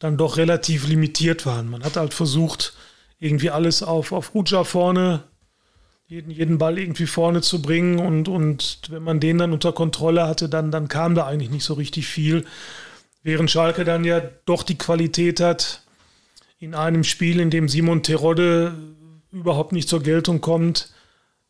dann doch relativ limitiert waren. Man hat halt versucht, irgendwie alles auf, auf Uja vorne jeden, jeden Ball irgendwie vorne zu bringen. Und, und wenn man den dann unter Kontrolle hatte, dann, dann kam da eigentlich nicht so richtig viel. Während Schalke dann ja doch die Qualität hat, in einem Spiel, in dem Simon Terodde überhaupt nicht zur Geltung kommt,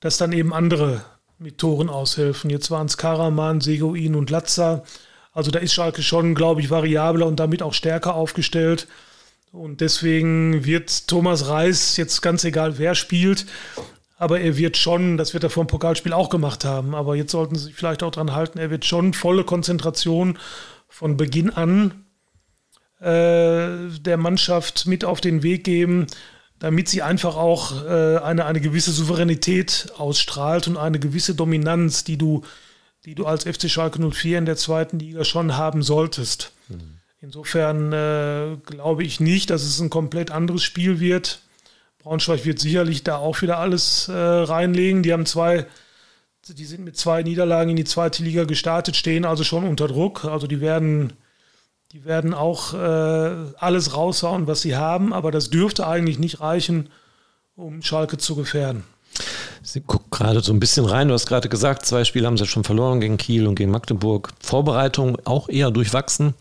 dass dann eben andere mit Toren aushelfen. Jetzt waren es Karaman, Seguin und Latza. Also da ist Schalke schon, glaube ich, variabler und damit auch stärker aufgestellt. Und deswegen wird Thomas Reis jetzt ganz egal, wer spielt, aber er wird schon, das wird er vor dem Pokalspiel auch gemacht haben, aber jetzt sollten Sie sich vielleicht auch dran halten, er wird schon volle Konzentration von Beginn an äh, der Mannschaft mit auf den Weg geben, damit sie einfach auch äh, eine, eine gewisse Souveränität ausstrahlt und eine gewisse Dominanz, die du, die du als FC Schalke 04 in der zweiten Liga schon haben solltest. Mhm. Insofern äh, glaube ich nicht, dass es ein komplett anderes Spiel wird. Braunschweig wird sicherlich da auch wieder alles äh, reinlegen. Die haben zwei, die sind mit zwei Niederlagen in die zweite Liga gestartet, stehen also schon unter Druck. Also die werden die werden auch äh, alles raushauen, was sie haben, aber das dürfte eigentlich nicht reichen, um Schalke zu gefährden. Sie guckt gerade so ein bisschen rein. Du hast gerade gesagt, zwei Spiele haben sie schon verloren gegen Kiel und gegen Magdeburg. Vorbereitung auch eher durchwachsen.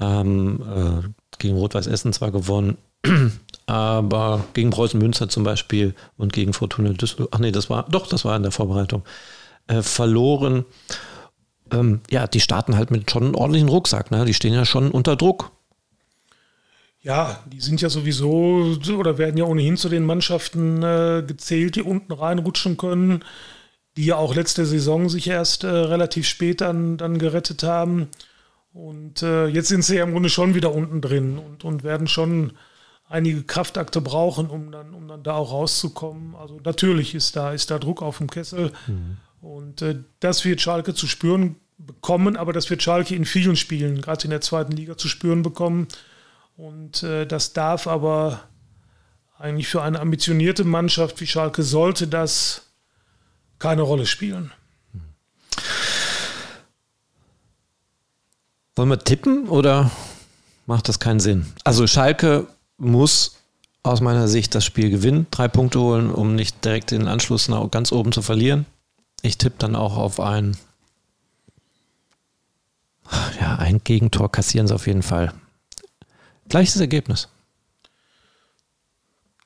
Ähm, äh, gegen Rot-Weiß Essen zwar gewonnen, aber gegen Preußen Münster zum Beispiel und gegen Fortuna Düsseldorf, ach nee, das war, doch, das war in der Vorbereitung, äh, verloren ähm, ja, die starten halt mit schon einem ordentlichen Rucksack. Ne? Die stehen ja schon unter Druck. Ja, die sind ja sowieso oder werden ja ohnehin zu den Mannschaften äh, gezählt, die unten reinrutschen können, die ja auch letzte Saison sich erst äh, relativ spät dann, dann gerettet haben. Und äh, jetzt sind sie ja im Grunde schon wieder unten drin und, und werden schon einige Kraftakte brauchen, um dann, um dann da auch rauszukommen. Also natürlich ist da, ist da Druck auf dem Kessel. Mhm. Und äh, das wird Schalke zu spüren bekommen, aber das wird Schalke in vielen Spielen, gerade in der zweiten Liga, zu spüren bekommen. Und äh, das darf aber eigentlich für eine ambitionierte Mannschaft wie Schalke sollte das keine Rolle spielen. Wollen wir tippen oder macht das keinen Sinn? Also Schalke muss aus meiner Sicht das Spiel gewinnen, drei Punkte holen, um nicht direkt den Anschluss nach ganz oben zu verlieren. Ich tippe dann auch auf ein, ja, ein Gegentor kassieren sie auf jeden Fall. Gleiches Ergebnis.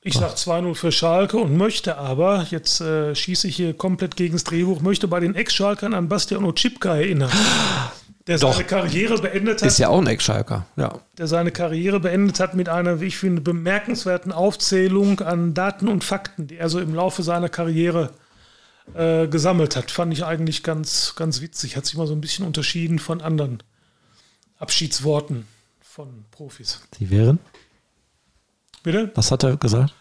Ich sage 2-0 für Schalke und möchte aber, jetzt äh, schieße ich hier komplett gegen das Drehbuch, möchte bei den Ex-Schalkern an Bastian Ochipka erinnern. Der Doch. seine Karriere beendet hat. Ist ja auch ein Ex-Schalker, ja. Der seine Karriere beendet hat mit einer, wie ich finde, bemerkenswerten Aufzählung an Daten und Fakten, die er so im Laufe seiner Karriere äh, gesammelt hat. Fand ich eigentlich ganz, ganz witzig. Hat sich mal so ein bisschen unterschieden von anderen Abschiedsworten von Profis. Die wären? Bitte? Was hat er gesagt?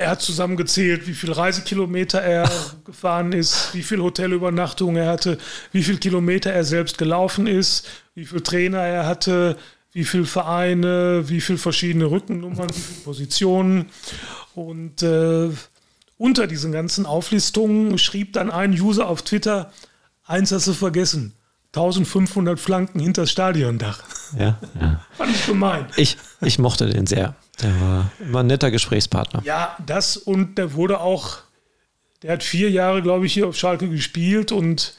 Er hat zusammengezählt, wie viele Reisekilometer er gefahren ist, wie viele Hotelübernachtungen er hatte, wie viele Kilometer er selbst gelaufen ist, wie viele Trainer er hatte, wie viele Vereine, wie viele verschiedene Rückennummern, wie viele Positionen. Und äh, unter diesen ganzen Auflistungen schrieb dann ein User auf Twitter, eins hast du vergessen, 1500 Flanken hinter das Stadiondach. Ja, ja. Fand ich gemein. Ich, ich mochte den sehr. Der war immer ein netter Gesprächspartner. Ja, das und der wurde auch, der hat vier Jahre, glaube ich, hier auf Schalke gespielt und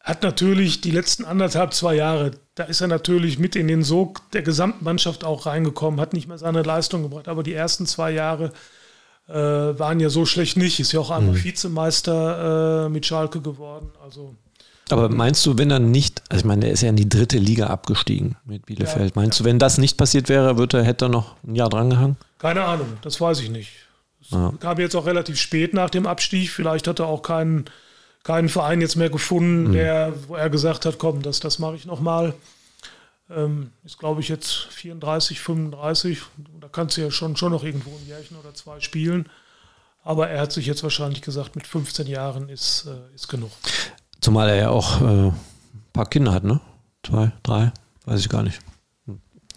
hat natürlich die letzten anderthalb, zwei Jahre, da ist er natürlich mit in den Sog der gesamten Mannschaft auch reingekommen, hat nicht mehr seine Leistung gebracht, aber die ersten zwei Jahre äh, waren ja so schlecht nicht. Ist ja auch einmal mhm. Vizemeister äh, mit Schalke geworden. Also. Aber meinst du, wenn er nicht, also ich meine, er ist ja in die dritte Liga abgestiegen mit Bielefeld. Ja, meinst du, wenn das nicht passiert wäre, würde er, hätte er noch ein Jahr drangehangen? Keine Ahnung, das weiß ich nicht. Es ja. kam jetzt auch relativ spät nach dem Abstieg. Vielleicht hat er auch keinen, keinen Verein jetzt mehr gefunden, mhm. der, wo er gesagt hat, komm, das, das mache ich nochmal. Ähm, ist, glaube ich, jetzt 34, 35. Da kannst du ja schon, schon noch irgendwo ein Jährchen oder zwei spielen. Aber er hat sich jetzt wahrscheinlich gesagt, mit 15 Jahren ist, äh, ist genug. Zumal er ja auch äh, ein paar Kinder hat, ne? Zwei, drei, weiß ich gar nicht.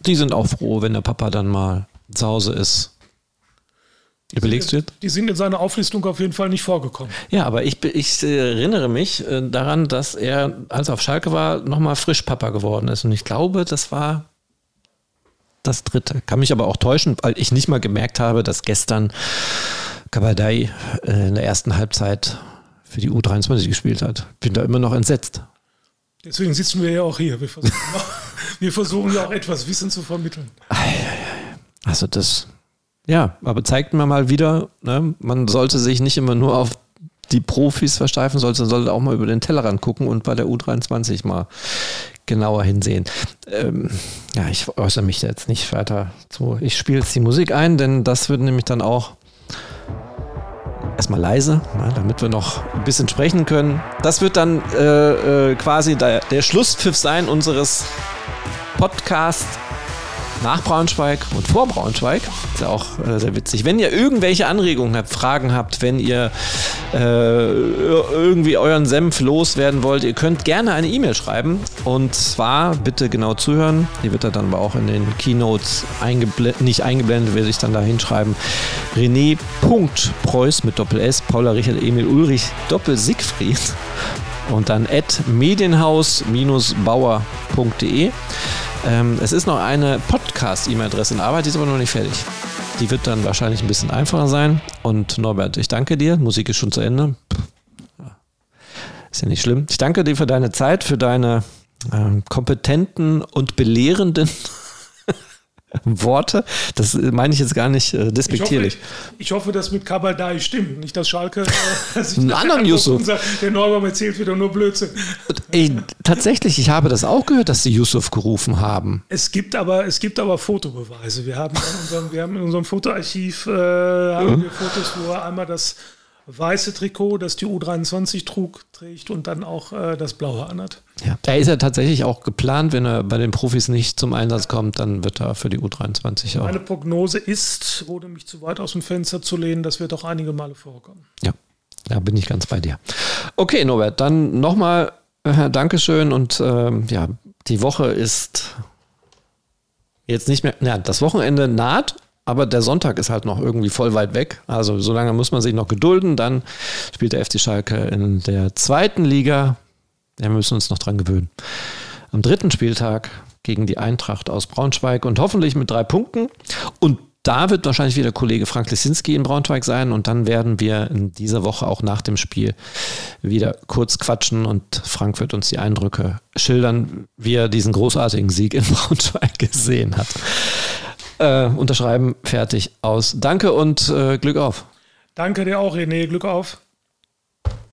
Die sind auch froh, wenn der Papa dann mal zu Hause ist Überlegst du jetzt? Die sind in seiner Auflistung auf jeden Fall nicht vorgekommen. Ja, aber ich, ich erinnere mich äh, daran, dass er, als er auf Schalke war, nochmal frisch Papa geworden ist. Und ich glaube, das war das dritte. Kann mich aber auch täuschen, weil ich nicht mal gemerkt habe, dass gestern Kabadai äh, in der ersten Halbzeit für die U23 gespielt hat. Bin da immer noch entsetzt. Deswegen sitzen wir ja auch hier. Wir versuchen, wir versuchen ja auch etwas Wissen zu vermitteln. Also das ja, aber zeigt mir mal wieder, ne, man sollte sich nicht immer nur auf die Profis versteifen sollte, sollte auch mal über den Tellerrand gucken und bei der U23 mal genauer hinsehen. Ähm, ja, ich äußere mich jetzt nicht weiter zu. Ich spiele jetzt die Musik ein, denn das wird nämlich dann auch erstmal leise, ja, damit wir noch ein bisschen sprechen können. Das wird dann äh, äh, quasi der, der Schlusspfiff sein unseres Podcasts nach Braunschweig und vor Braunschweig. Ist ja auch äh, sehr witzig. Wenn ihr irgendwelche Anregungen habt, Fragen habt, wenn ihr äh, irgendwie euren Senf loswerden wollt, ihr könnt gerne eine E-Mail schreiben. Und zwar bitte genau zuhören. Die wird dann aber auch in den Keynotes eingeblendet, nicht eingeblendet, werde ich dann da hinschreiben. René.preuß mit Doppel S, Paula Richard Emil Ulrich Doppel Siegfried und dann at medienhaus-bauer.de. Ähm, es ist noch eine Podcast-E-Mail-Adresse in Arbeit, die ist aber noch nicht fertig. Die wird dann wahrscheinlich ein bisschen einfacher sein. Und Norbert, ich danke dir. Musik ist schon zu Ende. Ist ja nicht schlimm. Ich danke dir für deine Zeit, für deine äh, kompetenten und belehrenden Worte. Das meine ich jetzt gar nicht äh, despektierlich. Ich hoffe, ich hoffe, dass mit Kabadai stimmt. Nicht, dass Schalke äh, einen anderen Yusuf. der Neubau erzählt wieder nur Blödsinn. Ey, tatsächlich, ich habe das auch gehört, dass sie Yusuf gerufen haben. Es gibt aber, es gibt aber Fotobeweise. Wir haben in unserem, wir haben in unserem Fotoarchiv äh, haben wir Fotos, wo er einmal das weiße Trikot, das die U23 trug, trägt und dann auch äh, das blaue anhat. Ja, er ist ja tatsächlich auch geplant, wenn er bei den Profis nicht zum Einsatz kommt, dann wird er für die U23 auch. Meine Prognose ist, ohne mich zu weit aus dem Fenster zu lehnen, das wird auch einige Male vorkommen. Ja, da bin ich ganz bei dir. Okay, Norbert, dann nochmal äh, Dankeschön und äh, ja, die Woche ist jetzt nicht mehr, ja, das Wochenende naht, aber der Sonntag ist halt noch irgendwie voll weit weg. Also so lange muss man sich noch gedulden. Dann spielt der FC Schalke in der zweiten Liga. Ja, wir müssen uns noch dran gewöhnen. Am dritten Spieltag gegen die Eintracht aus Braunschweig und hoffentlich mit drei Punkten. Und da wird wahrscheinlich wieder Kollege Frank Lesinski in Braunschweig sein und dann werden wir in dieser Woche auch nach dem Spiel wieder kurz quatschen und Frank wird uns die Eindrücke schildern, wie er diesen großartigen Sieg in Braunschweig gesehen hat. Äh, unterschreiben, fertig, aus. Danke und äh, Glück auf. Danke dir auch, René. Glück auf.